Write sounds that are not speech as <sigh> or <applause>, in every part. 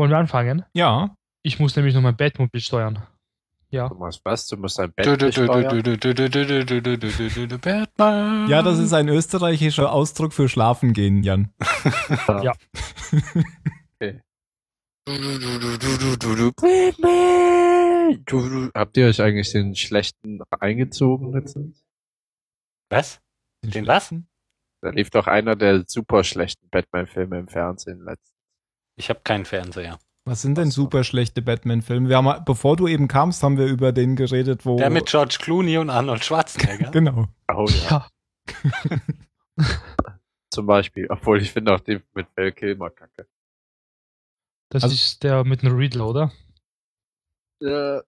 Wollen wir anfangen? Ja. Ich muss nämlich noch mein Batmobil steuern. Ja. Du machst was? Du musst dein Batmobil steuern? Ja, das ist ein österreichischer Ausdruck für Schlafen gehen, Jan. ja. okay. Habt ihr euch eigentlich den schlechten eingezogen letztens? Was? Den, lassen? Da lief doch einer der super schlechten Batman-Filme im Fernsehen letztens. Ich habe keinen Fernseher. Was sind denn super schlechte Batman-Filme? Wir haben, bevor du eben kamst, haben wir über den geredet, wo. Der mit George Clooney und Arnold Schwarzenegger. <laughs> Genau. Oh ja. <laughs> Zum Beispiel. Obwohl ich finde auch den mit Val Kilmer kacke. Das Also- ist der mit dem Riddler, oder? Äh,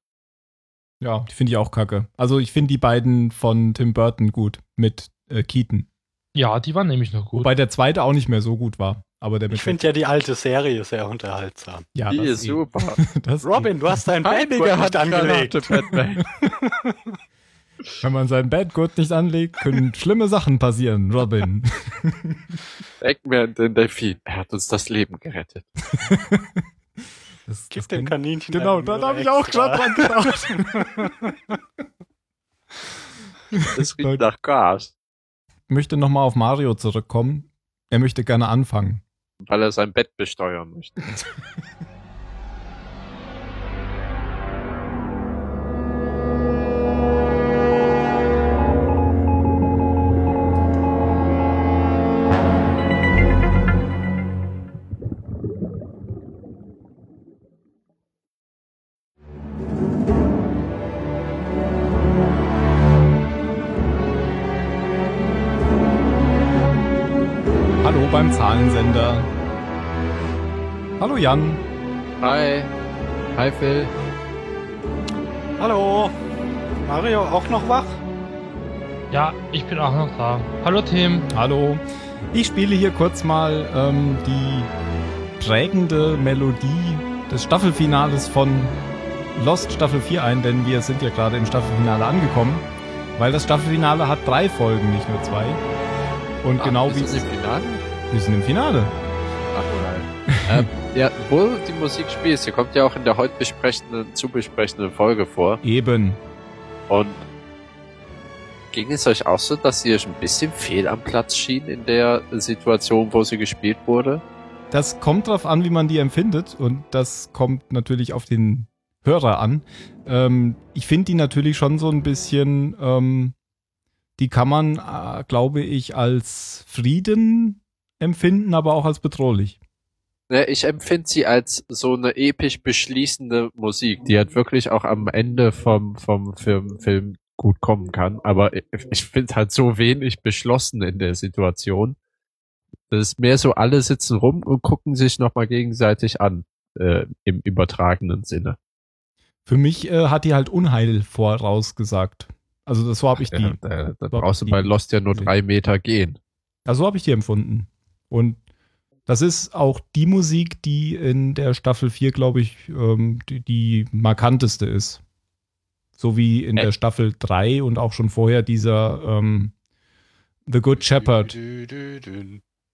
Ja, die finde ich auch kacke. Also ich finde die beiden von Tim Burton gut mit äh, Keaton. Ja, die waren nämlich noch gut. Wobei der zweite auch nicht mehr so gut war. Aber der Ich finde ja die alte Serie sehr unterhaltsam. ja, die das ist eh. super. <laughs> Das Robin, du hast dein Batman nicht <laughs> angelegt. Wenn man sein Badgurt nicht anlegt, können <laughs> schlimme Sachen passieren, Robin. Eggman, den Delfin. Er hat uns das Leben gerettet. Das, Gib das dem Kaninchen Genau, da habe ich auch gerade dran gedacht. Das riecht nach Gas. Ich möchte nochmal auf Mario zurückkommen. Er möchte gerne anfangen. Weil er sein Bett besteuern möchte. <laughs> Zahlensender. Hallo Jan. Hi. Hi Phil. Hallo. Mario auch noch wach? Ja, ich bin auch noch da. Hallo Tim. Hallo. Ich spiele hier kurz mal ähm, die prägende Melodie des Staffelfinales von Lost Staffel 4 ein, denn wir sind ja gerade im Staffelfinale angekommen, weil das Staffelfinale hat drei Folgen, nicht nur zwei. Und genau Ach, wie wir sind im Finale? wir sind im Finale. Ach. Ähm, ja, wo die Musik spielst, die kommt ja auch in der heute besprechenden, zu besprechenden Folge vor. Eben. Und ging es euch auch so, dass sie euch ein bisschen fehl am Platz schien in der Situation, wo sie gespielt wurde? Das kommt drauf an, wie man die empfindet und das kommt natürlich auf den Hörer an. Ähm, ich finde die natürlich schon so ein bisschen, ähm, die kann man, äh, glaube ich, als Frieden empfinden, aber auch als bedrohlich. Ne, ich empfinde sie als so eine episch beschließende Musik, die halt wirklich auch am Ende vom, vom Film, Film gut kommen kann. Aber ich, ich finde halt so wenig beschlossen in der Situation. Das ist mehr so, alle sitzen rum und gucken sich nochmal gegenseitig an, äh, im übertragenen Sinne. Für mich äh, hat die halt Unheil vorausgesagt. Also das so habe ich die. Ja, da, da brauchst du bei Lost ja nur drei Meter gehen. Also so habe ich die empfunden. Und das ist auch die Musik, die in der Staffel 4, glaube ich, ähm, die, die markanteste ist. So wie in Äh. der Staffel 3 und auch schon vorher dieser ähm, The Good Shepherd.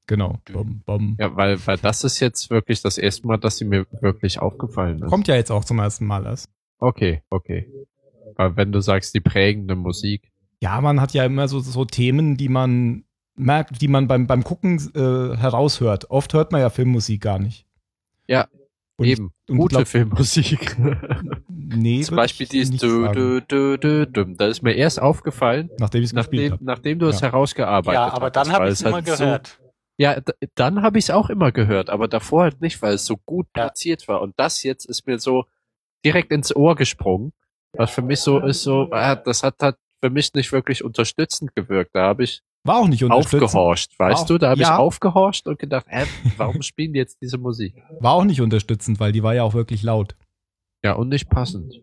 Genau. Bum, bum. Ja, weil, weil das ist jetzt wirklich das erste Mal, dass sie mir wirklich aufgefallen ist. Kommt ja jetzt auch zum ersten Mal erst. Okay, okay. Weil wenn du sagst, die prägende Musik. Ja, man hat ja immer so, so Themen, die man merkt, die man beim, beim Gucken äh, heraushört. Oft hört man ja Filmmusik gar nicht. Ja, Und Eben, und gute glaub- Filmmusik. <laughs> Nee, Zum Beispiel ich dieses sagen. du, du, du, du. Da ist mir erst aufgefallen, Nachdem ich es gespielt nachdem, habe. nachdem du es Ja. herausgearbeitet Ja, aber dann habe ich es es immer halt gehört. So, ja, dann habe ich es auch immer gehört, aber davor halt nicht, weil es so gut Ja. platziert war. Und das jetzt ist mir so direkt ins Ohr gesprungen. Was für mich so ist, so, ah, das hat halt für mich nicht wirklich unterstützend gewirkt. Da habe ich War auch nicht unterstützend. aufgehorcht, weißt Auch- du? Da habe ja. ich aufgehorcht und gedacht, hä, warum spielen die jetzt diese Musik? <laughs> War auch nicht unterstützend, weil die war ja auch wirklich laut. Ja, und nicht passend.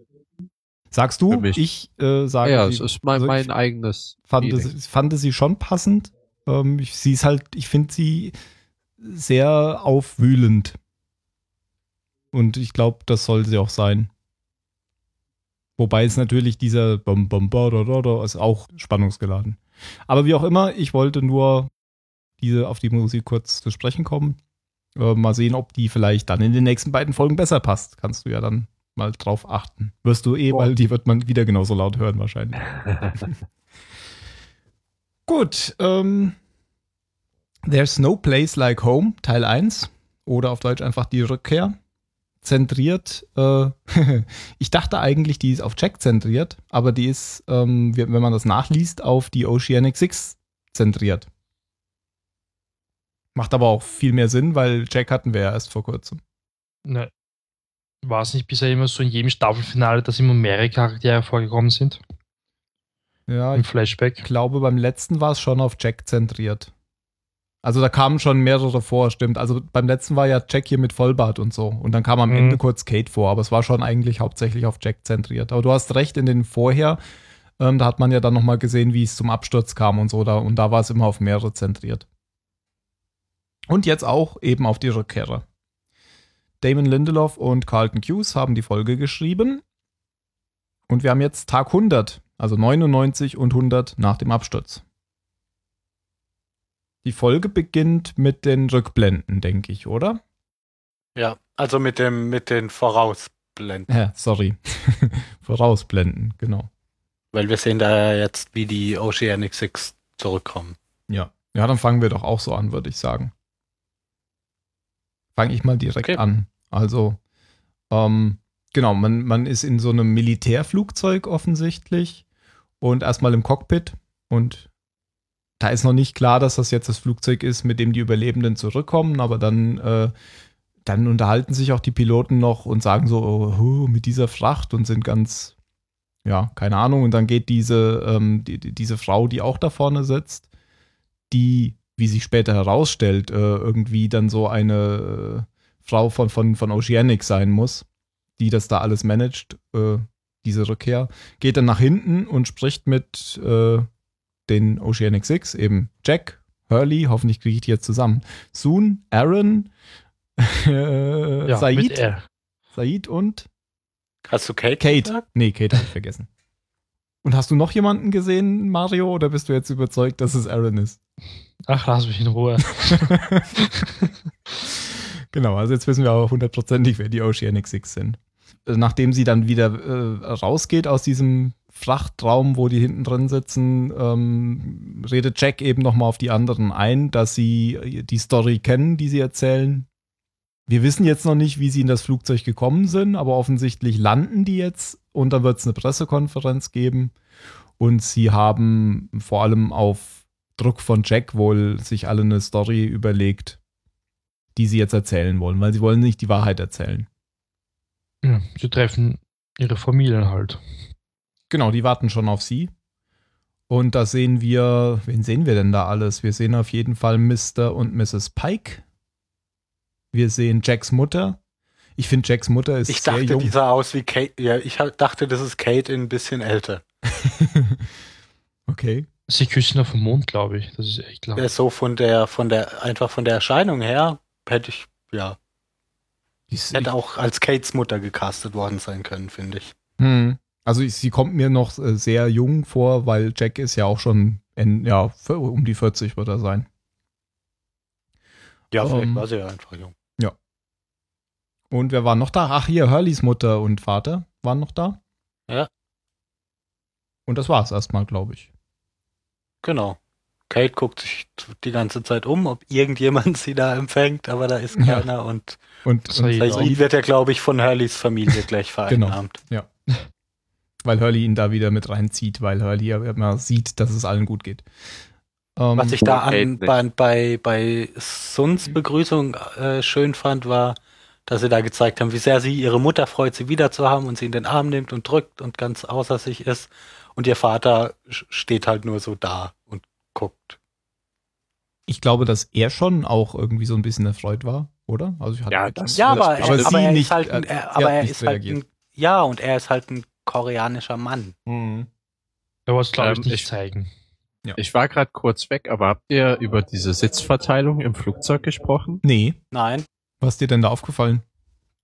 Sagst du? Ich äh, sage, ja, sie- es ist mein, also mein eigenes. fand, es, fand sie schon passend. Ähm, ich, sie ist halt, ich finde sie sehr aufwühlend. Und ich glaube, das soll sie auch sein. Wobei es natürlich dieser da, da, da, ist auch spannungsgeladen. Aber wie auch immer, ich wollte nur diese auf die Musik kurz zu sprechen kommen. Äh, mal sehen, ob die vielleicht dann in den nächsten beiden Folgen besser passt. Kannst du ja dann mal drauf achten. Wirst du eh, Boah. weil die wird man wieder genauso laut hören wahrscheinlich. <laughs> Gut, ähm, There's No Place Like Home, Teil 1. Oder auf Deutsch einfach die Rückkehr. Zentriert, äh, <laughs> ich dachte eigentlich, die ist auf Jack zentriert, aber die ist, ähm, wenn man das nachliest, auf die Oceanic Six zentriert. Macht aber auch viel mehr Sinn, weil Jack hatten wir ja erst vor kurzem. Ne. War es nicht bisher immer so in jedem Staffelfinale, dass immer mehrere Charaktere vorgekommen sind? Ja, Im ich Flashback. glaube, beim letzten war es schon auf Jack zentriert. Also da kamen schon mehrere vor, stimmt. Also beim letzten war ja Jack hier mit Vollbart und so. Und dann kam am Mhm. Ende kurz Kate vor, aber es war schon eigentlich hauptsächlich auf Jack zentriert. Aber du hast recht, in den vorher, ähm, da hat man ja dann nochmal gesehen, wie es zum Absturz kam und so. Da, und da war es immer auf mehrere zentriert. Und jetzt auch eben auf die Rückkehrer. Damon Lindelof und Carlton Hughes haben die Folge geschrieben. Und wir haben jetzt Tag 100, also 99 und 100 nach dem Absturz. Die Folge beginnt mit den Rückblenden, denke ich, oder? Ja, also mit dem, mit den Vorausblenden. Ja, sorry. <laughs> Vorausblenden, genau. Weil wir sehen da jetzt, wie die Oceanic Six zurückkommen. Ja. Ja, dann fangen wir doch auch so an, würde ich sagen. Fange ich mal direkt Okay. an. Also, ähm, genau, man, man ist in so einem Militärflugzeug offensichtlich und erstmal im Cockpit und da ist noch nicht klar, dass das jetzt das Flugzeug ist, mit dem die Überlebenden zurückkommen, aber dann, äh, dann unterhalten sich auch die Piloten noch und sagen so, oh, hu, mit dieser Fracht und sind ganz, ja, keine Ahnung. Und dann geht diese, ähm, die, diese Frau, die auch da vorne sitzt, die, wie sich später herausstellt, äh, irgendwie dann so eine äh, Frau von, von, von Oceanic sein muss, die das da alles managt, äh, diese Rückkehr, geht dann nach hinten und spricht mit äh, den Oceanic Six, eben Jack, Hurley, hoffentlich kriege ich die jetzt zusammen, Soon, Aaron, <laughs> äh, Ja, Said. Said und Hast du Kate? Kate. gesagt? Nee, Kate habe ich vergessen. Und hast du noch jemanden gesehen, Mario, oder bist du jetzt überzeugt, dass es Aaron ist? Ach, lass mich in Ruhe. <laughs> genau, also jetzt wissen wir auch hundertprozentig, wer die Oceanic Six sind. Nachdem sie dann wieder äh, rausgeht aus diesem Frachtraum, wo die hinten drin sitzen, ähm, redet Jack eben nochmal auf die anderen ein, dass sie die Story kennen, die sie erzählen. Wir wissen jetzt noch nicht, wie sie in das Flugzeug gekommen sind, aber offensichtlich landen die jetzt und dann wird es eine Pressekonferenz geben. Und sie haben vor allem auf Druck von Jack wohl sich alle eine Story überlegt, die sie jetzt erzählen wollen, weil sie wollen nicht die Wahrheit erzählen. Ja, sie treffen ihre Familien halt. Genau, die warten schon auf sie. Und da sehen wir, wen sehen wir denn da alles? Wir sehen auf jeden Fall Mr. und Mrs. Pike. Wir sehen Jacks Mutter. Ich finde, Jacks Mutter ist Ich sehr dachte, jung. die sah aus wie Kate. Ja, ich dachte, das ist Kate ein bisschen älter. <laughs> okay. Sie küssen auf dem Mond, glaube ich. Das ist echt klar. Der ist so von der, von der, einfach von der Erscheinung her, hätte ich, ja, Die hätte auch als Kates Mutter gecastet worden sein können, finde ich. Hm. Also ich, sie kommt mir noch äh, sehr jung vor, weil Jack ist ja auch schon in, ja, um die 40 wird er sein. Ja, vielleicht Ähm. war sie ja einfach jung. Und wer war noch da? Ach hier, Hurleys Mutter und Vater waren noch da. Ja. Und das war's erstmal, glaube ich. Genau. Kate guckt sich die ganze Zeit um, ob irgendjemand <laughs> sie da empfängt, aber da ist Ja. keiner und Und, und auch. Said wird ja, glaube ich, von Hurleys Familie gleich <laughs> Genau. vereinnahmt. Weil Hurley ihn da wieder mit reinzieht, weil Hurley ja immer sieht, dass es allen gut geht. Ähm, Was ich da an, bei, bei, bei Suns Begrüßung äh, schön fand, war, dass sie da gezeigt haben, wie sehr sie ihre Mutter freut, sie wieder zu haben und sie in den Arm nimmt und drückt und ganz außer sich ist. Und ihr Vater steht halt nur so da und guckt. ich glaube, dass er schon auch irgendwie so ein bisschen erfreut war, oder? Also ich hatte Ja, das- Ja, aber, aber er, sie aber er nicht, ist halt ein, äh, er, sie aber hat er nicht ist halt ein, ja, und er ist halt ein koreanischer Mann. Mhm. Er es, glaube ich, Ähm, nicht ich- zeigen. Ich war gerade kurz weg, aber habt ihr über diese Sitzverteilung im Flugzeug gesprochen? Nee, Nein. was ist dir denn da aufgefallen?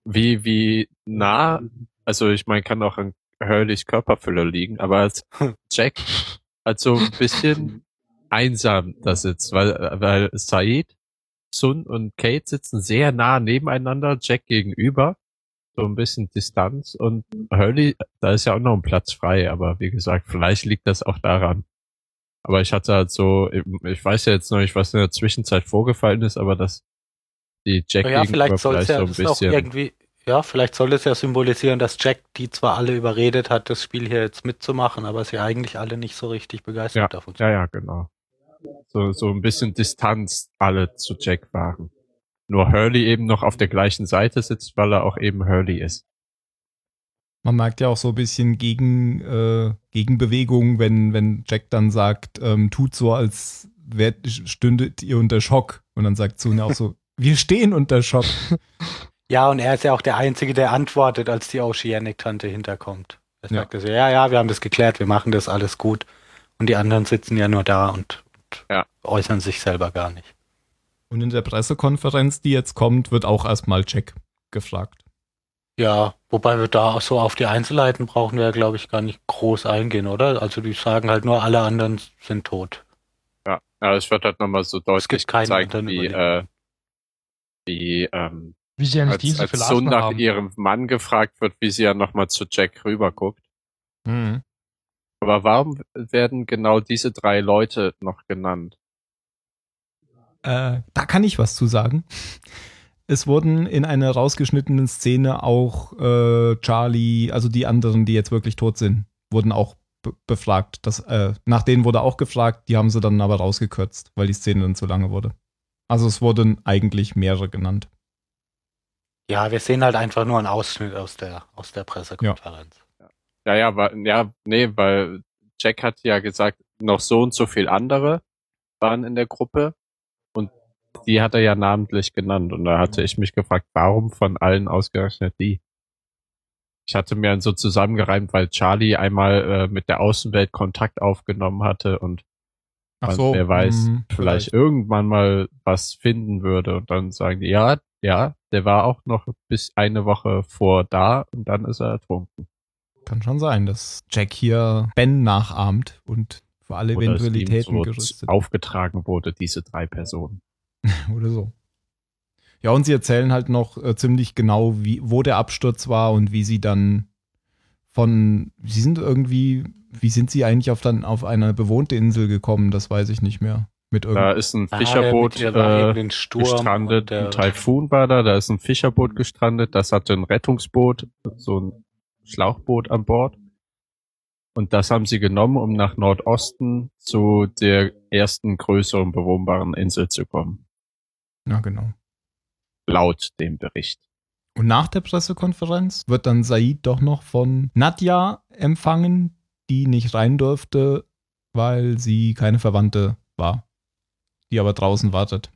Wie, wie nah, also ich meine, kann auch an Hurleys Körperfülle liegen, aber als <laughs> Jack halt so ein bisschen einsam da sitzt, weil, weil Said Sun und Kate sitzen sehr nah nebeneinander, Jack gegenüber. So ein bisschen Distanz und Hurley, da ist ja auch noch ein Platz frei, aber wie gesagt, vielleicht liegt das auch daran. Aber ich hatte halt so, ich weiß ja jetzt noch nicht, was in der Zwischenzeit vorgefallen ist, aber dass die Jack ja, vielleicht ja so ein bisschen, irgendwie, ja, vielleicht soll es ja symbolisieren, dass Jack die zwar alle überredet hat, das Spiel hier jetzt mitzumachen, aber sie eigentlich alle nicht so richtig begeistert davon sind. ja, ja, genau. So, so ein bisschen Distanz alle zu Jack waren. Nur Hurley eben noch auf der gleichen Seite sitzt, weil er auch eben Hurley ist. Man merkt ja auch so ein bisschen gegen, äh, Gegenbewegung, wenn, wenn Jack dann sagt, ähm, tut so, als wär, stündet ihr unter Schock. Und dann sagt Sune auch so, <laughs> wir stehen unter Schock. Ja, und er ist ja auch der Einzige, der antwortet, als die Oceanic-Tante hinterkommt. Er Ja. sagt so, ja, ja, wir haben das geklärt, wir machen das alles gut. Und die anderen sitzen ja nur da und, und Ja. äußern sich selber gar nicht. Und in der Pressekonferenz, die jetzt kommt, wird auch erstmal Jack gefragt. Ja, wobei wir da auch so auf die Einzelheiten brauchen wir ja, glaube ich, gar nicht groß eingehen, oder? Also die sagen halt nur, alle anderen sind tot. Ja, ja es wird halt nochmal so deutlich gezeigt, wie, äh, wie ähm, Wie sie eigentlich als, diese als Sun nach haben. ihrem Mann gefragt wird, wie sie ja nochmal zu Jack rüberguckt. Mhm. Aber warum werden genau diese drei Leute noch genannt? Äh, da kann ich was zu sagen. Es wurden in einer rausgeschnittenen Szene auch äh, Charlie, also die anderen, die jetzt wirklich tot sind, wurden auch be befragt. Das, äh, nach denen wurde auch gefragt, die haben sie dann aber rausgekürzt, weil die Szene dann zu lange wurde. Also es wurden eigentlich mehrere genannt. Ja, wir sehen halt einfach nur einen Ausschnitt aus der, aus der Pressekonferenz. Ja, ja, weil, ja, nee, weil Jack hat ja gesagt, noch so und so viel andere waren in der Gruppe die hat er ja namentlich genannt und da hatte ich mich gefragt, warum von allen ausgerechnet die? Ich hatte mir dann so zusammengereimt, weil Charlie einmal äh, mit der Außenwelt Kontakt aufgenommen hatte und Ach man, wer weiß, mhm, vielleicht, irgendwann mal was finden würde und dann sagen die, ja, ja, der war auch noch bis eine Woche vor da und dann ist er ertrunken. Kann schon sein, dass Jack hier Ben nachahmt und für alle Oder Eventualitäten so gerüstet aufgetragen wurde, diese drei Personen. <laughs> oder so. Ja, und sie erzählen halt noch äh, ziemlich genau, wie, wo der Absturz war und wie sie dann von, sie sind irgendwie, wie sind sie eigentlich auf dann auf eine bewohnte Insel gekommen? Das weiß ich nicht mehr. Mit Da ist ein Ah, Fischerboot mit ihr war eben äh, den Sturm gestrandet, ein Taifun war da, da ist ein Fischerboot gestrandet, das hatte ein Rettungsboot, so ein Schlauchboot an Bord. Und das haben sie genommen, um nach Nordosten zu der ersten größeren bewohnbaren Insel zu kommen. Ja, genau. Laut dem Bericht. Und nach der Pressekonferenz wird dann Said doch noch von Nadja empfangen, die nicht rein durfte, weil sie keine Verwandte war, die aber draußen wartet.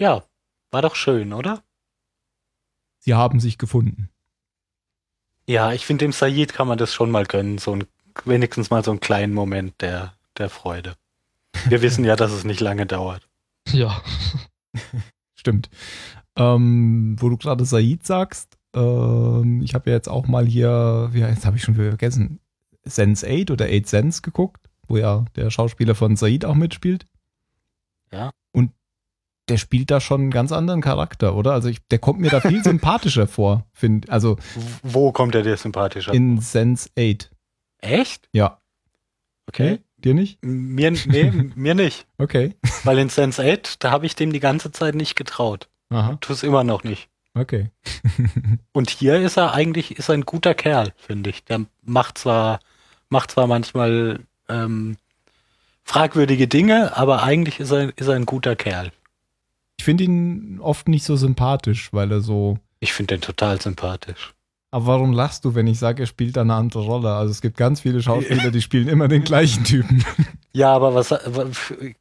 Ja, war doch schön, oder? Sie haben sich gefunden. Ja, ich finde, dem Said kann man das schon mal gönnen, so ein, wenigstens mal so einen kleinen Moment der, der Freude. Wir wissen ja, dass es nicht lange dauert. Ja. <laughs> Stimmt. Ähm, wo du gerade Said sagst, ähm, ich habe ja jetzt auch mal hier, wie jetzt habe ich schon wieder vergessen, Sense 8 oder 8 Sense geguckt, wo ja der Schauspieler von Said auch mitspielt. Ja. Und der spielt da schon einen ganz anderen Charakter, oder? Also ich, der kommt mir da viel <laughs> sympathischer vor, finde Also Wo kommt er dir sympathischer? in Sense 8. Echt? Ja. Okay. Dir nicht? Mir, nee, mir nicht. <laughs> Okay. Weil in Sense 8, da habe ich dem die ganze Zeit nicht getraut. Aha. Tu es immer noch nicht. Okay. <laughs> <laughs> Und hier ist er eigentlich ist er ein guter Kerl, finde ich. Der macht zwar, macht zwar manchmal ähm, fragwürdige Dinge, aber eigentlich ist er, ist er ein guter Kerl. Ich finde ihn oft nicht so sympathisch, weil er so Ich finde den total sympathisch. Aber warum lachst du, wenn ich sage, er spielt da eine andere Rolle? Also es gibt ganz viele Schauspieler, die spielen immer den gleichen Typen. <laughs> Ja, aber was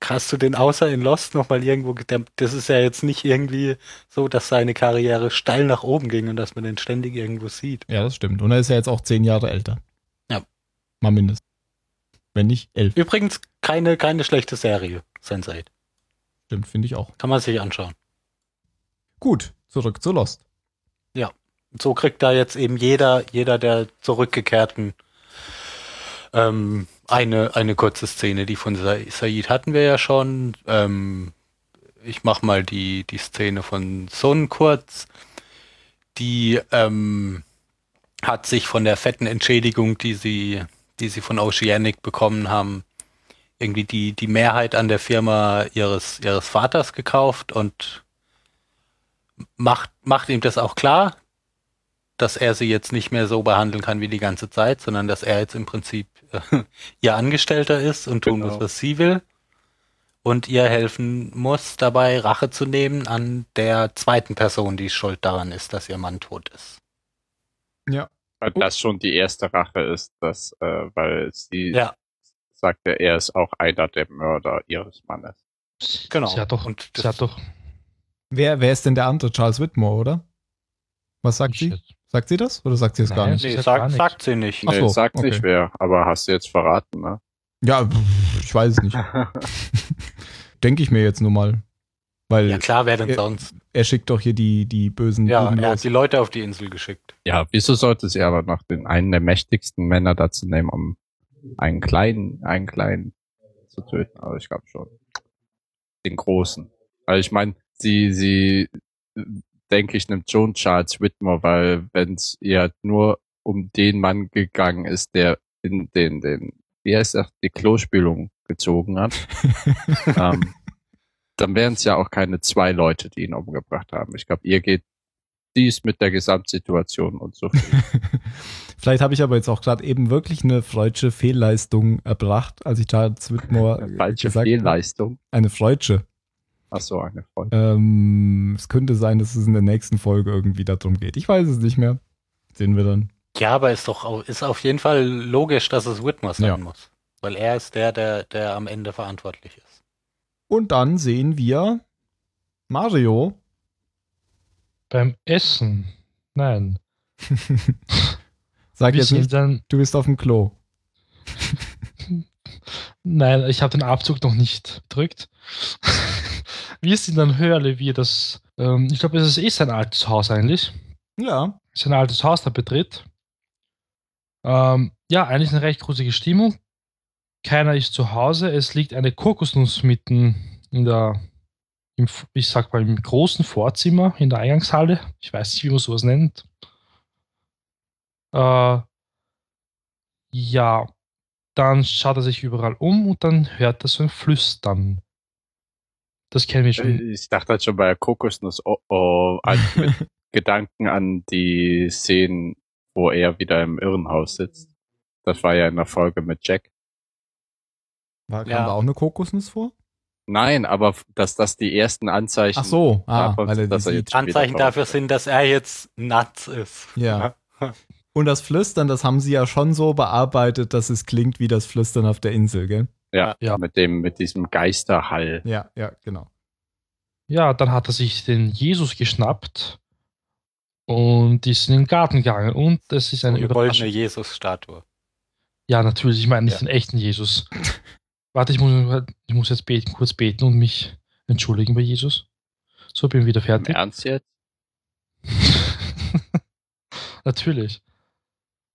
hast du den außer in Lost noch mal irgendwo? Der, das ist ja jetzt nicht irgendwie so, dass seine Karriere steil nach oben ging und dass man den ständig irgendwo sieht. Ja, das stimmt. Und er ist ja jetzt auch zehn Jahre älter. Ja. Mal mindestens. Wenn nicht elf. Übrigens keine keine schlechte Serie, Sense8. Stimmt, finde ich auch. Kann man sich anschauen. Gut, zurück zu Lost. So kriegt da jetzt eben jeder, jeder der zurückgekehrten ähm, Eine, eine kurze Szene, die von Sa- Said hatten wir ja schon. Ähm, ich mach mal die, die Szene von Sun kurz. Die ähm, hat sich von der fetten Entschädigung, die sie, die sie von Oceanic bekommen haben, irgendwie die, die Mehrheit an der Firma ihres, ihres Vaters gekauft und macht, macht ihm das auch klar, dass er sie jetzt nicht mehr so behandeln kann wie die ganze Zeit, sondern dass er jetzt im Prinzip äh, <laughs> ihr Angestellter ist und tun Genau. muss, was sie will. Und ihr helfen muss, dabei Rache zu nehmen an der zweiten Person, die schuld daran ist, dass ihr Mann tot ist. Ja. Weil das schon die erste Rache ist, dass, äh, weil sie Ja. sagte, er ist auch einer der Mörder ihres Mannes. Genau. Sie hat doch, Und sie das- hat doch Wer, wer ist denn der andere? Charles Whitmore, oder? Was sagt ich sie? jetzt- Sagt sie das? Oder sagt sie es gar nicht? sie Nee, sagt gar sagt, sie nicht. Ach Nee, so, sagt okay. nicht wer, aber hast du jetzt verraten, ne? Ja, ich weiß es nicht. <laughs> Denke ich mir jetzt nur mal. Weil Ja klar, wer denn Ja. sonst? er schickt doch hier die, die bösen Ja, Buben er hat die Leute auf die Insel geschickt. Ja, wieso sollte sie aber noch den einen der mächtigsten Männer dazu nehmen, um einen kleinen, einen kleinen zu töten? Aber ich glaube schon. Den großen. Also ich meine, sie, sie, denke ich, nimmt schon Charles Whitmore, weil wenn es ihr halt nur um den Mann gegangen ist, der in den, den, wie heißt das, die Klospülung gezogen hat, <laughs> ähm, dann wären es ja auch keine zwei Leute, die ihn umgebracht haben. Ich glaube, ihr geht dies mit der Gesamtsituation und so. <laughs> Vielleicht habe ich aber jetzt auch gerade eben wirklich eine freudsche Fehlleistung erbracht, als ich Charles Whitmore Eine falsche gesagt. Fehlleistung. Eine freudsche. Ach so, eine Freude. Ähm, es könnte sein, dass es in der nächsten Folge irgendwie darum geht. Ich weiß es nicht mehr. Sehen wir dann. Ja, aber ist doch ist auf jeden Fall logisch, dass es Whitmore sein Ja. muss. Weil er ist der, der, der am Ende verantwortlich ist. Und dann sehen wir Mario. beim Essen. Nein. <laughs> Sag jetzt nicht, dann, du bist auf dem Klo. <laughs> nein, ich habe den Abzug noch nicht gedrückt. <laughs> Wir sind dann Hörle, wie das, ähm, ich glaube, es ist eh sein altes Haus eigentlich. Ja. sein altes Haus da betritt. Ähm, ja, eigentlich eine recht gruselige Stimmung. Keiner ist zu Hause. Es liegt eine Kokosnuss mitten in der, im, ich sag mal, im großen Vorzimmer in der Eingangshalle. Ich weiß nicht, wie man sowas nennt. Äh, ja, dann schaut er sich überall um und dann hört er so ein Flüstern. Das kennen wir schon. Ich dachte halt schon bei der Kokosnuss, oh oh, also mit <laughs> Gedanken an die Szenen, wo er wieder im Irrenhaus sitzt. Das war ja in der Folge mit Jack. War, kam Ja. da auch eine Kokosnuss vor? Nein, aber dass das die ersten Anzeichen Ach so, ah, davon weil er sind, die dass er sieht. jetzt Anzeichen dafür sind, dass er jetzt nuts ist. Ja. Und das Flüstern, das haben sie ja schon so bearbeitet, dass es klingt wie das Flüstern auf der Insel, gell? Ja, Ja. mit dem, mit diesem Geisterhall. Ja, ja, genau. Ja, dann hat er sich den Jesus geschnappt und ist in den Garten gegangen. Und es ist eine Eine goldene Überraschung. Jesus-Statue. Ja, natürlich, ich meine nicht Ja. den echten Jesus. <laughs> Warte, ich muss, ich muss jetzt beten, kurz beten und mich entschuldigen bei Jesus. So, bin wieder Im fertig. Ernst jetzt? <laughs> natürlich.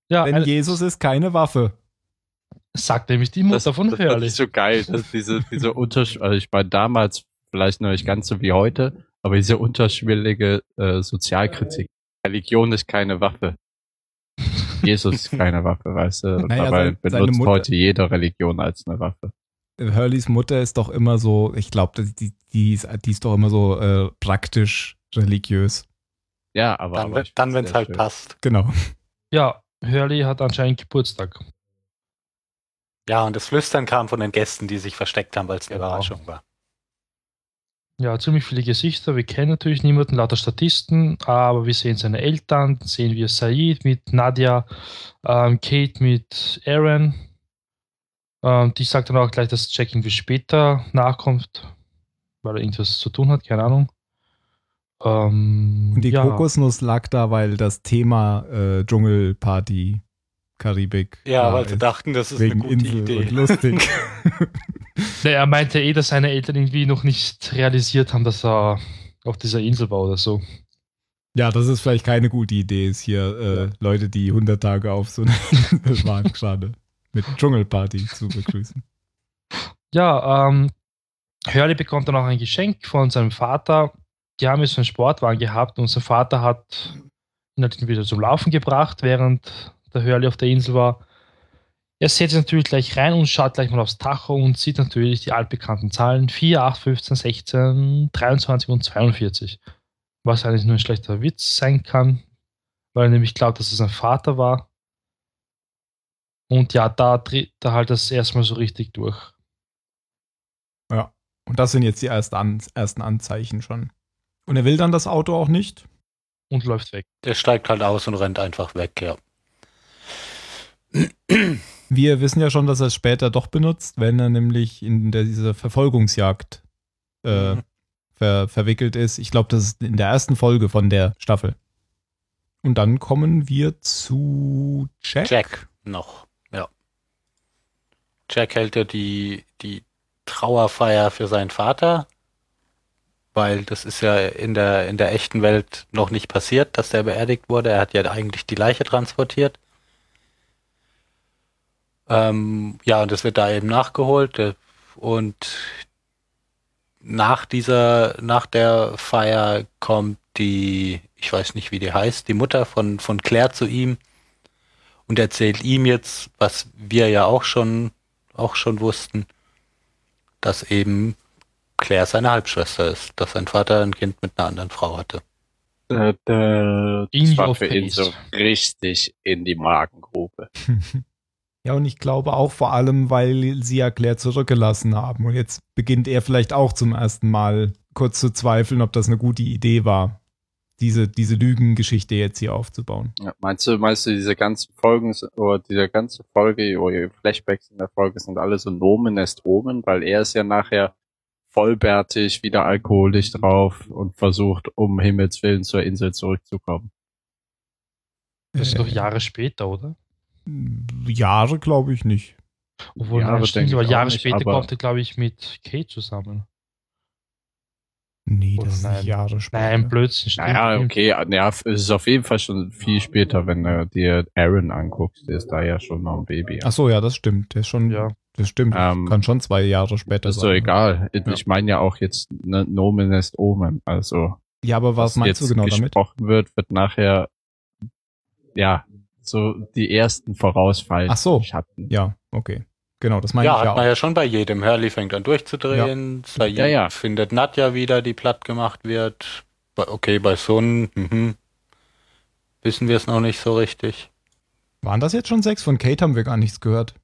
Ja, Denn Jesus ist keine Waffe. Sagt nämlich die Mutter von das, das Hurley. ist so geil, dass diese, diese Untersch also ich meine damals vielleicht noch nicht ganz so wie heute, aber diese unterschwellige äh, Sozialkritik. Religion ist keine Waffe. Jesus ist keine Waffe, weißt du? Naja, aber seine- seine benutzt Mutter- heute jede Religion als eine Waffe. Hurleys Mutter ist doch immer so, ich glaube, die, die, ist, die ist doch immer so äh, praktisch religiös. Ja, aber, Dann, aber dann wenn es halt schön. passt. Genau. Ja, Hurley hat anscheinend Geburtstag. Ja, und das Flüstern kam von den Gästen, die sich versteckt haben, weil es eine Genau. Überraschung war. Ja, ziemlich viele Gesichter. Wir kennen natürlich niemanden, lauter Statisten, aber wir sehen seine Eltern, sehen wir Said mit Nadia, ähm, Kate mit Aaron. Ähm, die sagt dann auch gleich, dass Jack irgendwie später nachkommt, weil er irgendwas zu tun hat, keine Ahnung. Ähm, Und die ja, Kokosnuss lag da, weil das Thema äh, Dschungelparty, Karibik. Ja, weil sie dachten, das ist wegen eine gute Insel Idee. und lustig. <laughs> Nee, er meinte eh, dass seine Eltern irgendwie noch nicht realisiert haben, dass er auf dieser Insel war oder so. ja, das ist vielleicht keine gute Idee, ist hier äh, Leute, die 100 Tage auf so einer Insel <laughs> waren, gerade. mit Dschungelparty zu begrüßen. Ja, ähm, Hurley bekommt dann auch ein Geschenk von seinem Vater. Die haben jetzt einen Sportwagen gehabt und sein Vater hat ihn halt wieder zum Laufen gebracht, während der Hurley auf der Insel war. Er setzt sich natürlich gleich rein und schaut gleich mal aufs Tacho und sieht natürlich die altbekannten Zahlen 4, 8, 15, 16, 23 und 42. Was eigentlich nur ein schlechter Witz sein kann, weil er nämlich glaubt, dass es sein Vater war. Und ja, da dreht er halt das erstmal so richtig durch. Ja. Und das sind jetzt die ersten, An ersten Anzeichen schon. Und er will dann das Auto auch nicht. Und läuft weg. Der steigt halt aus und rennt einfach weg, ja. Wir wissen ja schon, dass er es später doch benutzt, wenn er nämlich in der, dieser Verfolgungsjagd äh, Mhm. ver, verwickelt ist. Ich glaube, das ist in der ersten Folge von der Staffel. Und dann kommen wir zu Jack. Jack noch, ja. Jack hält ja die, die Trauerfeier für seinen Vater, weil das ist ja in der, in der echten Welt noch nicht passiert, dass der beerdigt wurde. Er hat ja eigentlich die Leiche transportiert. Ähm, ja, und das wird da eben nachgeholt. äh, Und nach dieser, nach der Feier kommt die, ich weiß nicht, wie die heißt, die Mutter von, von Claire zu ihm und erzählt ihm jetzt, was wir ja auch schon, auch schon wussten, dass eben Claire seine Halbschwester ist, dass sein Vater ein Kind mit einer anderen Frau hatte. Äh, das war für ihn so richtig in die Magengrube. <laughs> Ja, und ich glaube auch vor allem, weil sie ja Claire zurückgelassen haben. Und jetzt beginnt er vielleicht auch zum ersten Mal kurz zu zweifeln, ob das eine gute Idee war, diese, diese Lügengeschichte jetzt hier aufzubauen. Ja, meinst du, meinst du, diese ganzen Folgen oder diese ganze Folge oder die Flashbacks in der Folge sind alle so Nomen est Omen, weil er ist ja nachher vollbärtig, wieder alkoholisch drauf und versucht, um Himmels Willen zur Insel zurückzukommen. Das ist Äh, doch Jahre später, oder? Jahre glaube ich nicht. Obwohl, stimmt, denke ich aber Jahre nicht, später aber- kommt er, glaube ich, mit Kate zusammen. Nee, das ist nein. nicht Jahre später. Nein, Blödsinn, stimmt. Naja, okay, ja, es ist auf jeden Fall schon viel später, wenn du dir Aaron anguckst, der ist da ja schon noch ein Baby. Ach so, ja, das stimmt. Der ist schon, Ja. das stimmt. Ähm, Kann schon zwei Jahre später ist doch sein. egal. Ich meine ja auch jetzt ne, Nomen est Omen, also Ja, aber was, meinst du jetzt genau damit? gesprochen wird, wird nachher ja so die ersten vorausfallen. Ach so. Schatten. Ja, okay. Genau, das meine Ja, ich hat ja man auch. ja schon bei jedem. Hurley fängt an durchzudrehen, Said Ja, ja. findet Nadja wieder, die platt gemacht wird. Okay, bei Sun, mhm. wissen wir es noch nicht so richtig. Waren das jetzt schon sechs? Von Kate haben wir gar nichts gehört.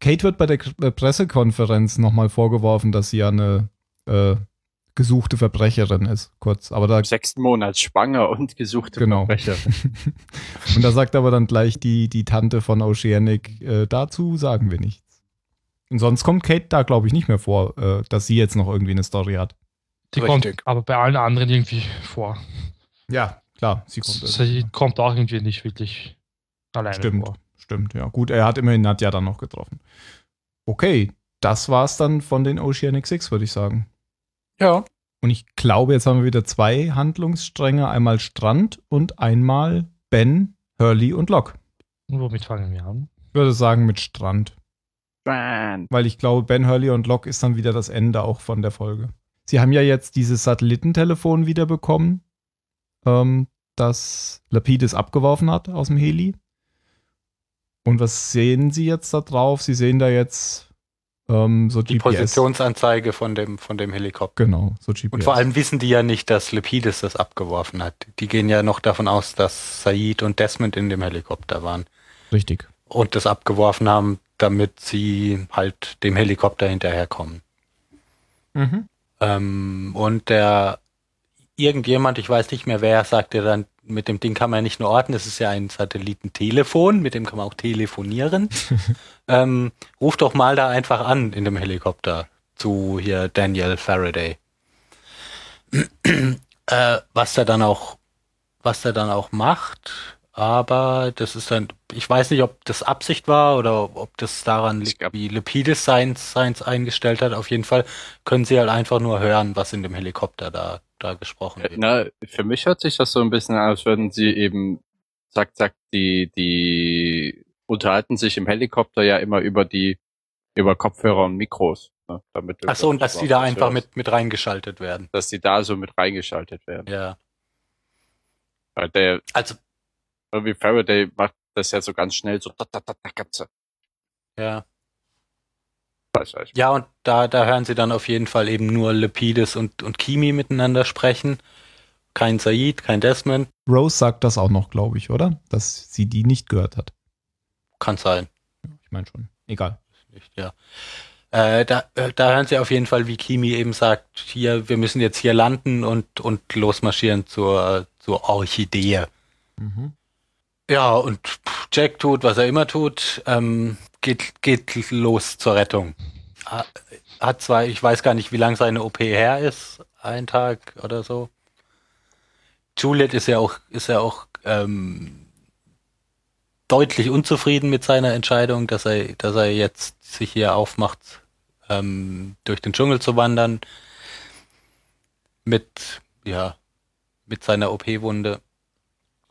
Kate wird bei der äh, Pressekonferenz nochmal vorgeworfen, dass sie ja eine äh, gesuchte Verbrecherin ist. Kurz. Aber da Im sechsten Monat schwanger und gesuchte Genau. Verbrecherin. <laughs> Und da sagt aber dann gleich die, die Tante von Oceanic, äh, dazu sagen wir nichts. Und sonst kommt Kate da, glaube ich, nicht mehr vor, äh, dass sie jetzt noch irgendwie eine Story hat. Die kommt aber bei allen anderen irgendwie vor. Ja, klar, sie kommt. Sie kommt auch irgendwie nicht wirklich alleine Stimmt, vor. stimmt, ja. Gut, er hat immerhin Nadja dann noch getroffen. Okay, das war's dann von den Oceanic Six, würde ich sagen. Ja. Und ich glaube, jetzt haben wir wieder zwei Handlungsstränge. Einmal Strand und einmal Ben, Hurley und Locke. Und womit fangen wir an? Ich würde sagen mit Strand. Bam. Weil ich glaube, Ben, Hurley und Locke ist dann wieder das Ende auch von der Folge. Sie haben ja jetzt dieses Satellitentelefon wiederbekommen, ähm, das Lapidus abgeworfen hat aus dem Heli. Und was sehen Sie jetzt da drauf? Sie sehen da jetzt ähm, so Die GPS. Positionsanzeige von dem, von dem Helikopter. Genau, so GPS. Und vor allem wissen die ja nicht, dass Lepidus das abgeworfen hat. Die gehen ja noch davon aus, dass Said und Desmond in dem Helikopter waren Richtig. und das abgeworfen haben, damit sie halt dem Helikopter hinterherkommen. Ähm, und der irgendjemand, ich weiß nicht mehr wer, sagte dann, mit dem Ding kann man ja nicht nur orten, es ist ja ein Satellitentelefon, mit dem kann man auch telefonieren. <laughs> ähm, ruf doch mal da einfach an in dem Helikopter zu hier Daniel Faraday. <clears throat> äh, was der dann auch, was der dann auch macht, aber das ist dann, ich weiß nicht, ob das Absicht war oder ob das daran liegt, wie Lepidus Science, Science eingestellt hat. Auf jeden Fall können sie halt einfach nur hören, was in dem Helikopter da, da gesprochen wird. Na, für mich hört sich das so ein bisschen an, als würden sie eben, zack, zack, die, die unterhalten sich im Helikopter ja immer über die, über Kopfhörer und Mikros. Ne, damit Ach so, und dass die da einfach hörst. mit, mit reingeschaltet werden. dass die da so mit reingeschaltet werden. Ja. Weil der, Also, irgendwie Faraday macht das ja so ganz schnell so, da, da, da, da, ganz, ja. Weiß ich. Ja, und da, da hören sie dann auf jeden Fall eben nur Lepidus und, und Kimi miteinander sprechen. Kein Said, kein Desmond. Rose sagt das auch noch, glaube ich, oder? Dass sie die nicht gehört hat. Kann sein. Ich meine schon. Egal. Nicht, ja. Äh, da, äh, da hören sie auf jeden Fall, wie Kimi eben sagt, hier, wir müssen jetzt hier landen und, und losmarschieren zur, zur Orchidee. Mhm. Ja, und Jack tut, was er immer tut, ähm, geht, geht los zur Rettung. Ha- Hat zwar, ich weiß gar nicht, wie lang seine OP her ist, ein Tag oder so. Juliet ist ja auch, ist ja auch ähm, deutlich unzufrieden mit seiner Entscheidung, dass er, dass er jetzt sich hier aufmacht, ähm, durch den Dschungel zu wandern. Mit, ja, mit seiner OP-Wunde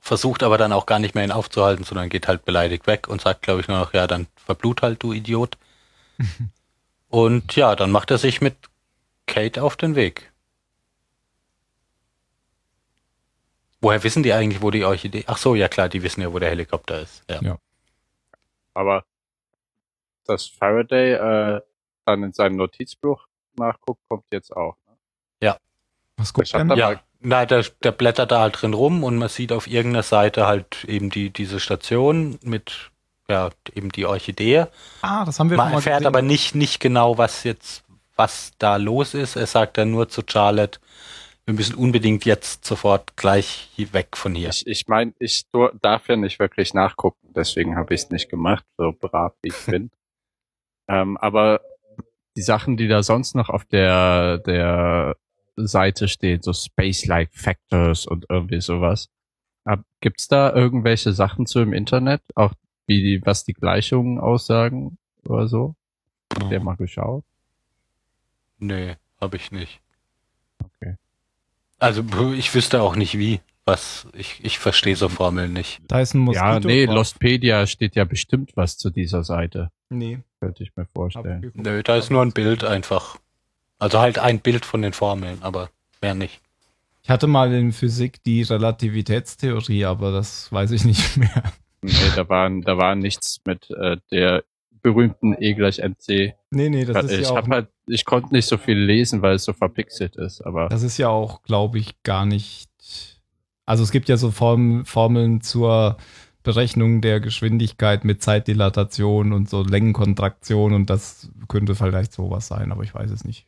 versucht aber dann auch gar nicht mehr ihn aufzuhalten, sondern geht halt beleidigt weg und sagt, glaube ich, nur noch, ja, dann verblut halt, du Idiot. <laughs> und ja, dann macht er sich mit Kate auf den Weg. Woher wissen die eigentlich, wo die Orchidee? Ach so, ja klar, die wissen ja, wo der Helikopter ist. Ja. Ja. Aber dass Faraday äh, dann in seinem Notizbuch nachguckt, kommt jetzt auch. Ne? Was guckt denn? da- Ja, na, der, der blättert da halt drin rum und man sieht auf irgendeiner Seite halt eben die, diese Station mit, ja, eben die Orchidee. Ah, das haben wir Man erfährt gesehen. aber nicht, nicht genau, was jetzt, was da los ist. Er sagt dann nur zu Charlotte, wir müssen unbedingt jetzt sofort gleich hier weg von hier. Ich, ich meine, ich darf ja nicht wirklich nachgucken, deswegen habe ich es nicht gemacht, so brav wie ich bin. <laughs> ähm, aber die Sachen, die da sonst noch auf der, der Seite stehen, so Space-like Factors und irgendwie sowas. Gibt's da irgendwelche Sachen zu im Internet, auch wie die, was die Gleichungen aussagen oder so? Habt ihr mal geschaut? Nö, habe ich nicht. Okay. Also ich wüsste auch nicht wie. Was, ich, ich verstehe so Formeln nicht. Da ist ein Moskito. ja, nee, drauf. Lostpedia steht ja bestimmt was zu dieser Seite, Nee. könnte ich mir vorstellen. Nö, da ist nur ein Bild einfach. Also halt ein Bild von den Formeln, aber mehr nicht. Ich hatte mal in Physik die Relativitätstheorie, aber das weiß ich nicht mehr. Nee, da war, da war nichts mit äh, der berühmten E gleich MC. Nee, nee, das ist ich ja auch, halt, ich konnte nicht so viel lesen, weil es so verpixelt ist, aber das ist ja auch, glaube ich, gar nicht. Also es gibt ja so Form, Formeln zur Berechnung der Geschwindigkeit mit Zeitdilatation und so Längenkontraktion und das könnte vielleicht sowas sein, aber ich weiß es nicht.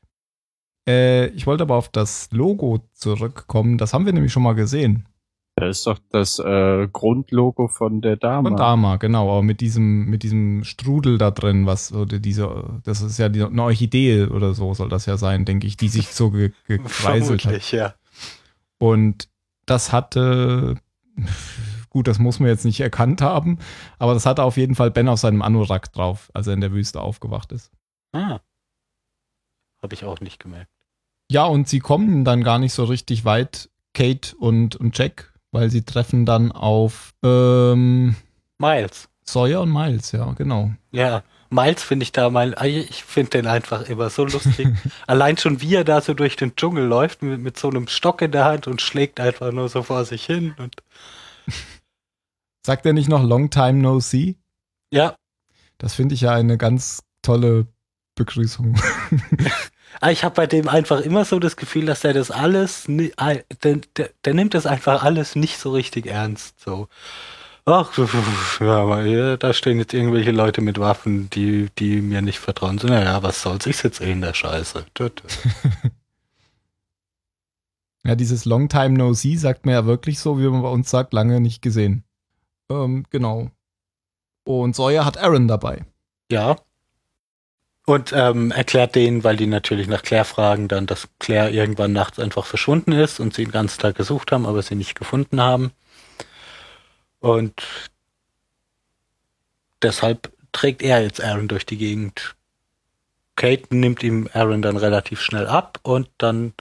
Äh, ich wollte aber auf das Logo zurückkommen. Das haben wir nämlich schon mal gesehen. das ist doch das äh, Grundlogo von der Dame. Von Dama, genau, aber mit diesem, mit diesem Strudel da drin, was oder diese, das ist ja die, eine Orchidee oder so soll das ja sein, denke ich, die sich so ge, gekreiselt hat. ja. Und das hatte, gut, das muss man jetzt nicht erkannt haben, aber das hatte auf jeden Fall Ben auf seinem Anorak drauf, als er in der Wüste aufgewacht ist. Ah. Habe ich auch nicht gemerkt. Ja, und sie kommen dann gar nicht so richtig weit, Kate und, und Jack, weil sie treffen dann auf ähm, Miles. Sawyer und Miles, ja, genau. Ja, Miles finde ich da mal, ich finde den einfach immer so lustig. <laughs> Allein schon wie er da so durch den Dschungel läuft mit, mit so einem Stock in der Hand und schlägt einfach nur so vor sich hin und <laughs> Sagt er nicht noch Long Time No See? ja, Das finde ich ja eine ganz tolle Begrüßung. <laughs> Ah, Ich habe bei dem einfach immer so das Gefühl, dass der das alles, der, der, der nimmt das einfach alles nicht so richtig ernst. So, ach, <laughs> ja, da stehen jetzt irgendwelche Leute mit Waffen, die, die mir nicht vertrauen. So, naja, was soll's? Ich sitze eh in der Scheiße. <laughs> Ja, dieses Long Time No See sagt mir ja wirklich so, wie man bei uns sagt, lange nicht gesehen. Ähm, genau. Und Sawyer hat Aaron dabei. Ja. Und ähm, erklärt denen, weil die natürlich nach Claire fragen, dann, dass Claire irgendwann nachts einfach verschwunden ist und sie den ganzen Tag gesucht haben, aber sie nicht gefunden haben. Und deshalb trägt er jetzt Aaron durch die Gegend. Kate nimmt ihm Aaron dann relativ schnell ab und dann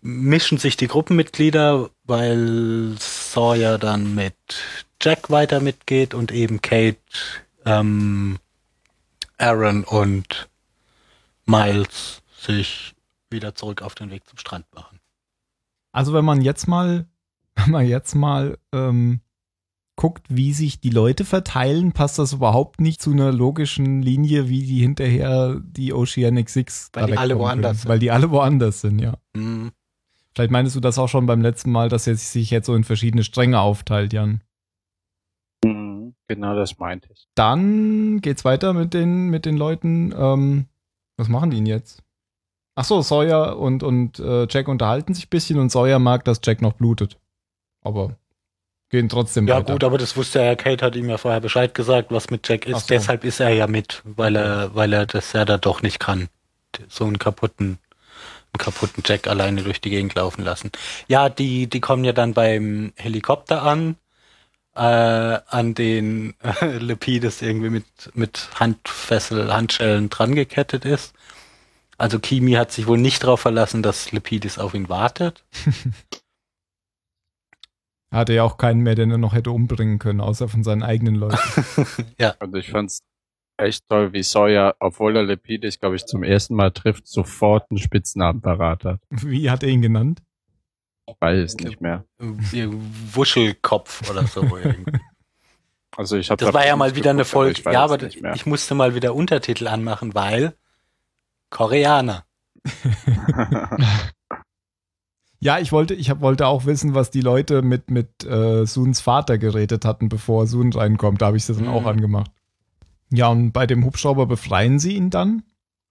mischen sich die Gruppenmitglieder, weil Sawyer dann mit Jack weiter mitgeht und eben Kate, ähm, Aaron und Miles sich wieder zurück auf den Weg zum Strand machen. Also wenn man jetzt mal, <laughs> wenn man jetzt mal ähm, guckt, wie sich die Leute verteilen, passt das überhaupt nicht zu einer logischen Linie, wie die hinterher die Oceanic Six Weil die alle woanders können. sind. Weil die alle woanders sind, ja. Hm. Vielleicht meinst du das auch schon beim letzten Mal, dass er sich jetzt so in verschiedene Stränge aufteilt, Jan. Genau das meinte ich. Dann geht's weiter mit den, mit den Leuten. Ähm, was machen die denn jetzt? Ach so, Sawyer und, und äh, Jack unterhalten sich ein bisschen und Sawyer mag, dass Jack noch blutet. Aber gehen trotzdem Ja weiter. gut, aber das wusste er, Kate hat ihm ja vorher Bescheid gesagt, was mit Jack ist. So. Deshalb ist er ja mit, weil er, weil er das ja da doch nicht kann. So einen kaputten, einen kaputten Jack alleine durch die Gegend laufen lassen. Ja, die, die kommen ja dann beim Helikopter an, äh, an den äh, Lepidus irgendwie mit, mit Handfessel, Handschellen dran gekettet ist. Also Kimi hat sich wohl nicht darauf verlassen, dass Lepidus auf ihn wartet. Er <laughs> hatte ja auch keinen mehr, den er noch hätte umbringen können, außer von seinen eigenen Leuten. <laughs> Und ich fand's echt toll, wie Sawyer, obwohl er Lepidus, glaube ich, zum ersten Mal trifft, sofort einen Spitznamen parat hat. Wie hat er ihn genannt? Ich weiß es nicht mehr. Wuschelkopf oder so. irgendwie. <laughs> Also ich hab Das war ja mal wieder eine geguckt, aber Folge. ich weiß Ja, aber nicht mehr. ich musste mal wieder Untertitel anmachen, weil Koreaner. <laughs> <laughs> Ja, ich wollte, ich hab, wollte auch wissen, was die Leute mit, mit äh, Suns Vater geredet hatten, bevor Sun reinkommt. Da habe ich das dann Mhm. auch angemacht. Ja, und bei dem Hubschrauber befreien sie ihn dann.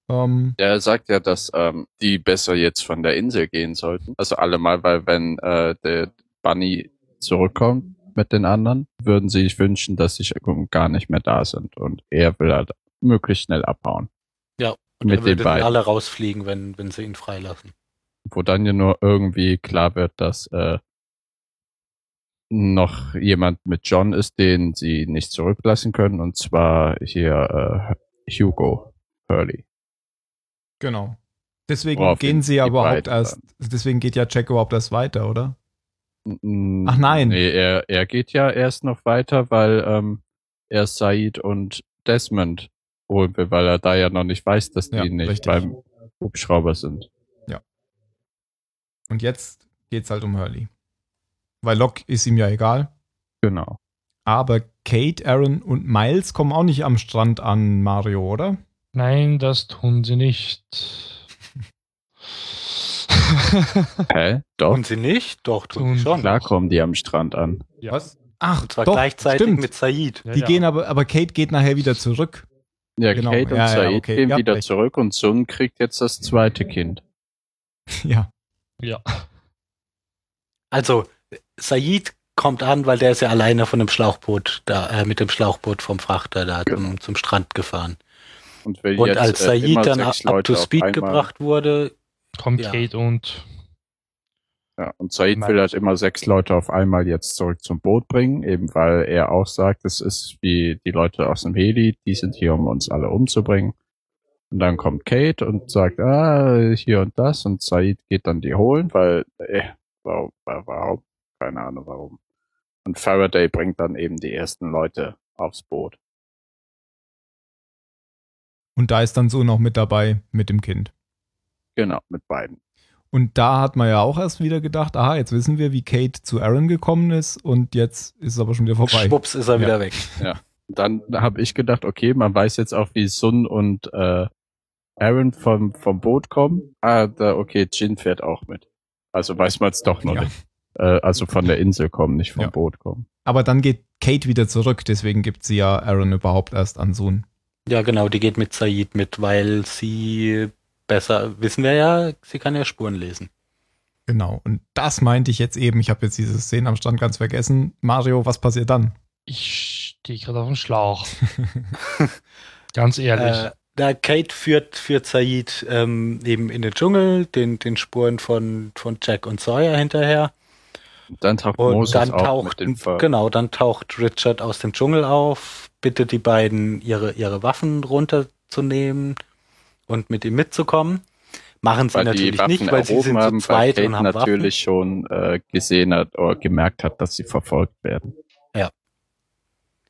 Ähm, Ja, er sagt ja, dass ähm, die besser jetzt von der Insel gehen sollten. Also alle mal, weil wenn äh, der Bunny zurückkommt mit den anderen, würden sie sich wünschen, dass sie gar nicht mehr da sind. Und er will halt möglichst schnell abhauen. Und Mit er den würde beiden. alle rausfliegen, wenn, wenn sie ihn freilassen. Wo dann ja nur irgendwie klar wird, dass äh, noch jemand mit John ist, den sie nicht zurücklassen können. Und zwar hier äh, Hugo Hurley. Genau. Deswegen Worauf gehen sie ja überhaupt erst, deswegen geht ja Jack überhaupt erst weiter, oder? Mm, Ach nein. Nee, er, er geht ja erst noch weiter, weil ähm, er Said und Desmond holen will, weil er da ja noch nicht weiß, dass die Ja, nicht richtig. beim Hubschrauber sind. Und jetzt geht's halt um Hurley. Weil Locke ist ihm ja egal. Genau. Aber Kate, Aaron und Miles kommen auch nicht am Strand an, Mario, oder? Nein, das tun sie nicht. <laughs> Hä? Doch, Tun sie nicht? Doch, tun Tun sie schon. klar kommen die am Strand an. Ja. Was? Ach, Und zwar doch, gleichzeitig stimmt. mit Said. Ja, Die ja. gehen aber, aber Kate geht nachher wieder zurück. Ja, Genau, Kate und ja, ja, Said okay, gehen wieder recht. zurück und Sun kriegt jetzt das zweite Kind. <laughs> ja. Ja. Also, Said kommt an, weil der ist ja alleine von dem Schlauchboot, da, äh, mit dem Schlauchboot vom Frachter da zum, zum Strand gefahren. Und, will Und jetzt, als äh, Said dann sechs up Leute to speed gebracht wurde, Kommt Ja. Kate und Ja, und Said will halt immer sechs Leute auf einmal jetzt zurück zum Boot bringen, eben weil er auch sagt, es ist wie die Leute aus dem Heli, die sind hier, um uns alle umzubringen. Und dann kommt Kate und sagt, ah, hier und das, und Said geht dann die holen, weil, äh, warum, warum, keine Ahnung warum. Und Faraday bringt dann eben die ersten Leute aufs Boot. Und da ist dann so noch mit dabei mit dem Kind. Genau, mit beiden. Und da hat man ja auch erst wieder gedacht, aha, jetzt wissen wir, wie Kate zu Aaron gekommen ist und jetzt ist es aber schon wieder vorbei. schwupps ist er Ja. wieder weg. dann habe ich gedacht, okay, man weiß jetzt auch, wie Sun und äh, Aaron vom, vom Boot kommen. Ah, da, okay, Jin fährt auch mit. Also weiß man es doch noch Ja. nicht. Äh, also von der Insel kommen, nicht vom Ja. Boot kommen. Aber dann geht Kate wieder zurück, deswegen gibt sie ja Aaron überhaupt erst an Sohn. Ja, genau, die geht mit Said mit, weil sie besser, wissen wir ja, sie kann ja Spuren lesen. Genau. Und das meinte ich jetzt eben. Ich habe jetzt diese Szene am Strand ganz vergessen. Mario, was passiert dann? ich stehe gerade auf dem Schlauch. <laughs> Ganz ehrlich. Äh, da Kate führt, führt Said ähm, eben in den Dschungel, den, den Spuren von, von Jack und Sawyer hinterher. Und dann taucht Und Moses dann auch taucht, genau, dann taucht Richard aus dem Dschungel auf, bittet die beiden, ihre, ihre Waffen runterzunehmen und mit ihm mitzukommen. Machen sie weil natürlich Waffen nicht, weil sie sind haben, zu zweit und haben natürlich schon äh, gesehen hat oder gemerkt hat, dass sie verfolgt werden.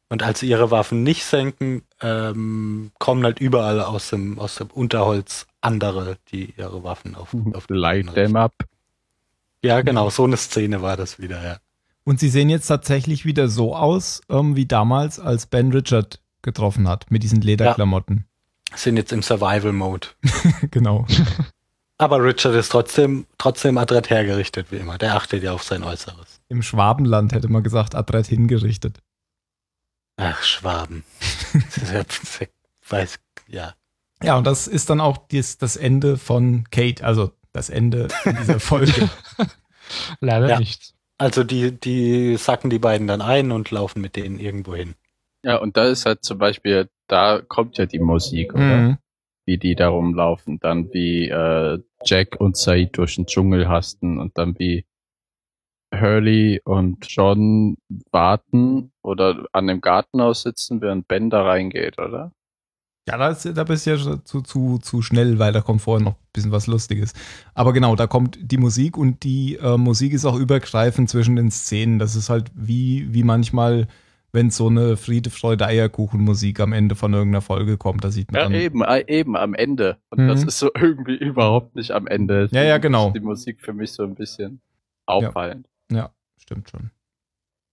Und als sie ihre Waffen nicht senken, ähm, kommen halt überall aus dem, aus dem Unterholz andere, die ihre Waffen auf, <laughs> auf Light them up. Ja, genau, so eine Szene war das wieder, ja. Und sie sehen jetzt tatsächlich wieder so aus, ähm, wie damals, als Ben Richard getroffen hat, mit diesen Lederklamotten. Sind jetzt im Survival-Mode. <laughs> genau. <laughs> Aber Richard ist trotzdem, trotzdem adrett hergerichtet, wie immer. Der achtet ja auf sein Äußeres. Im Schwabenland hätte man gesagt, adrett hingerichtet. Ach, Schwaben. <laughs> Weiß, ja. Ja, und das ist dann auch das, das Ende von Kate, also das Ende dieser Folge. <laughs> Leider Ja. nicht. Also die, die sacken die beiden dann ein und laufen mit denen irgendwo hin. Ja, und da ist halt zum Beispiel, da kommt ja die Musik, oder? Mhm. Wie die da rumlaufen, dann wie äh, Jack und Said durch den Dschungel hasten und dann wie Hurley und John warten oder an dem Gartenhaus sitzen, während Ben da reingeht, oder? Ja, da, ist, da bist du ja zu, zu, zu schnell, weil da kommt vorher noch ein bisschen was Lustiges. Aber genau, da kommt die Musik und die äh, Musik ist auch übergreifend zwischen den Szenen. Das ist halt wie, wie manchmal, wenn so eine Friede, Freude, Eierkuchen-Musik am Ende von irgendeiner Folge kommt. Da sieht man Ja, dann. eben, äh, eben am Ende. Und Mhm. das ist so <laughs> irgendwie überhaupt nicht am Ende. Ja, ja, genau. Ist die Musik für mich so ein bisschen auffallend. Ja, stimmt schon.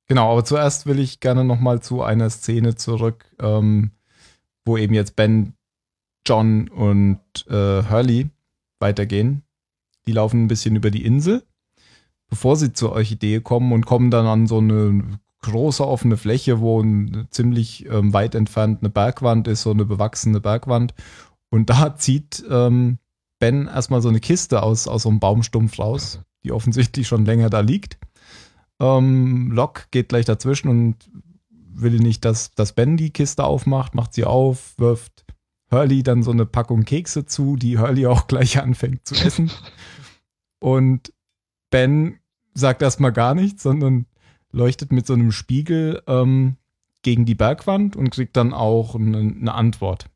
Genau, aber zuerst will ich gerne nochmal zu einer Szene zurück, ähm, wo eben jetzt Ben, John und äh, Hurley weitergehen. Die laufen ein bisschen über die Insel, bevor sie zur Orchidee kommen und kommen dann an so eine große offene Fläche, wo ein, ziemlich ähm, weit entfernt eine Bergwand ist, so eine bewachsene Bergwand. Und da <laughs> zieht ähm, Ben erstmal so eine Kiste aus, aus so einem Baumstumpf raus, die offensichtlich schon länger da liegt. Ähm, Locke geht gleich dazwischen und will nicht, dass, dass Ben die Kiste aufmacht, macht sie auf, wirft Hurley dann so eine Packung Kekse zu, die Hurley auch gleich anfängt zu essen. und Ben sagt erstmal gar nichts, sondern leuchtet mit so einem Spiegel ähm, gegen die Bergwand und kriegt dann auch eine, eine Antwort.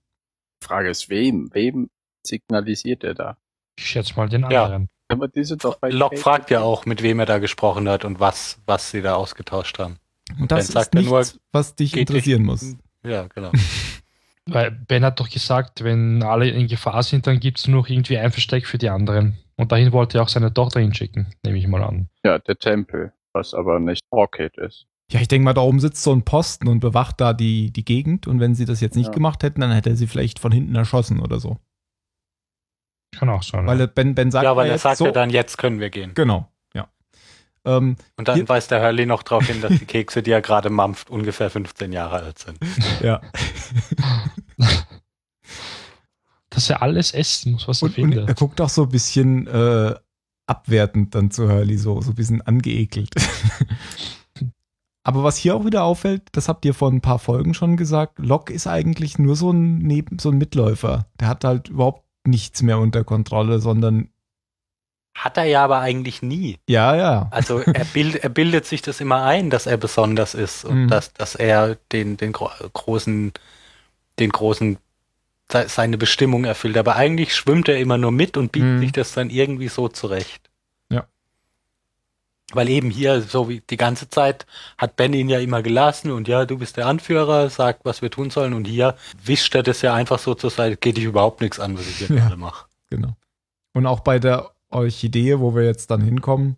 Frage ist, wem? Wem signalisiert er da? Ich schätze mal den Ja. anderen. Aber die sind doch bei Locke fragt ja auch, mit wem er da gesprochen hat und was, was sie da ausgetauscht haben. Und das ist ja nur, nichts, was dich interessieren dich- muss. Ja, genau. <laughs> Weil Ben hat doch gesagt, wenn alle in Gefahr sind, dann gibt es nur noch irgendwie ein Versteck für die anderen. Und dahin wollte er auch seine Tochter hinschicken, nehme ich mal an. Ja, der Tempel, was aber nicht Orchid ist. Ja, ich denke mal, da oben sitzt so ein Posten und bewacht da die, die Gegend. Und wenn sie das jetzt nicht Ja. gemacht hätten, dann hätte er sie vielleicht von hinten erschossen oder so. Kann auch sein. Weil ja. Ben, ben sagt ja, weil er sagt so, ja dann, jetzt können wir gehen. Genau. Ähm, Und dann Hier- weist der Hurley noch darauf hin, dass die <laughs> Kekse, die er gerade mampft, ungefähr 15 Jahre alt sind. ja. <laughs> Dass er alles essen muss, was er Und, und er findet. guckt auch so ein bisschen äh, abwertend dann zu Hurley, so, so ein bisschen angeekelt. <laughs> Aber was hier auch wieder auffällt, das habt ihr vor ein paar Folgen schon gesagt, Locke ist eigentlich nur so ein, Neben, so ein Mitläufer. Der hat halt überhaupt nichts mehr unter Kontrolle, sondern Hat er ja aber eigentlich nie. ja, ja. Also er, bild, er bildet sich das immer ein, dass er besonders ist und Mhm. dass, dass er den, den gro großen, den großen, se- seine Bestimmung erfüllt. Aber eigentlich schwimmt er immer nur mit und biegt Mhm. sich das dann irgendwie so zurecht. Ja. Weil eben hier, so wie die ganze Zeit, hat Ben ihn ja immer gelassen und ja, du bist der Anführer, sag, was wir tun sollen. Und hier wischt er das ja einfach so zur Seite, geht dich überhaupt nichts an, was ich hier Ja. gerade mache. Genau. Und auch bei der Orchidee, wo wir jetzt dann hinkommen,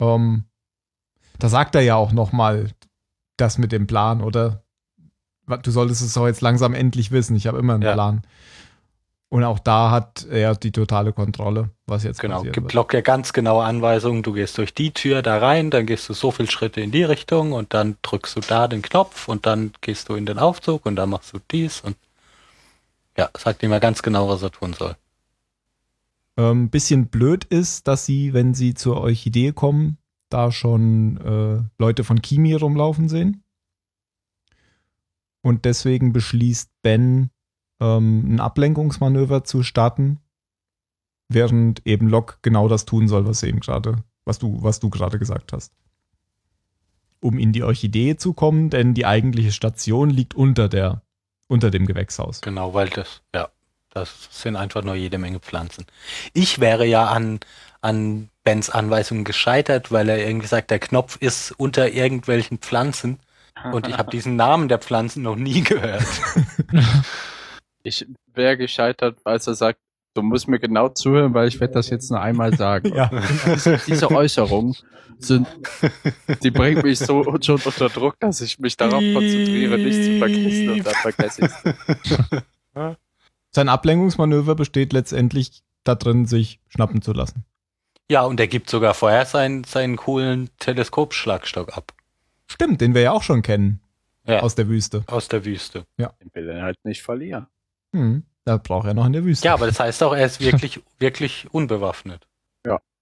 ähm, da sagt er ja auch noch mal das mit dem Plan, oder? Du solltest es doch jetzt langsam endlich wissen. Ich habe immer einen Ja. Plan. Und auch da hat er die totale Kontrolle, was jetzt Genau, passiert gibt wird. Locke ja ganz genaue Anweisungen. Du gehst durch die Tür da rein, dann gehst du so viele Schritte in die Richtung und dann drückst du da den Knopf und dann gehst du in den Aufzug und dann machst du dies und ja, sagt ihm ja ganz genau, was er tun soll. Ähm, bisschen blöd ist, dass sie, wenn sie zur Orchidee kommen, da schon äh, Leute von Kimi rumlaufen sehen. Und deswegen beschließt Ben, ähm, ein Ablenkungsmanöver zu starten, während eben Locke genau das tun soll, was eben gerade, was du, was du gerade gesagt hast. Um in die Orchidee zu kommen, denn die eigentliche Station liegt unter der, unter dem Gewächshaus. Genau, weil das, ja, das sind einfach nur jede Menge Pflanzen. Ich wäre ja an, an Bens Anweisungen gescheitert, weil er irgendwie sagt, der Knopf ist unter irgendwelchen Pflanzen. Und ich habe <laughs> diesen Namen der Pflanzen noch nie gehört. <laughs> Ich wäre gescheitert, als er sagt, du musst mir genau zuhören, weil ich werde das jetzt nur einmal sagen. <laughs> Ja. Diese, Äußerungen sind, die bringen mich so schon unter Druck, dass ich mich darauf konzentriere, nicht zu vergessen und dann vergesse ich Sein Ablenkungsmanöver besteht letztendlich darin, sich schnappen zu lassen. Ja, und er gibt sogar vorher seinen, seinen coolen Teleskopschlagstock ab. Stimmt, den wir ja auch schon kennen Ja, aus der Wüste. aus der Wüste. Ich will den halt nicht verlieren. Hm. Da braucht er noch in der Wüste. Ja, aber das heißt auch, er ist wirklich, <laughs> wirklich unbewaffnet.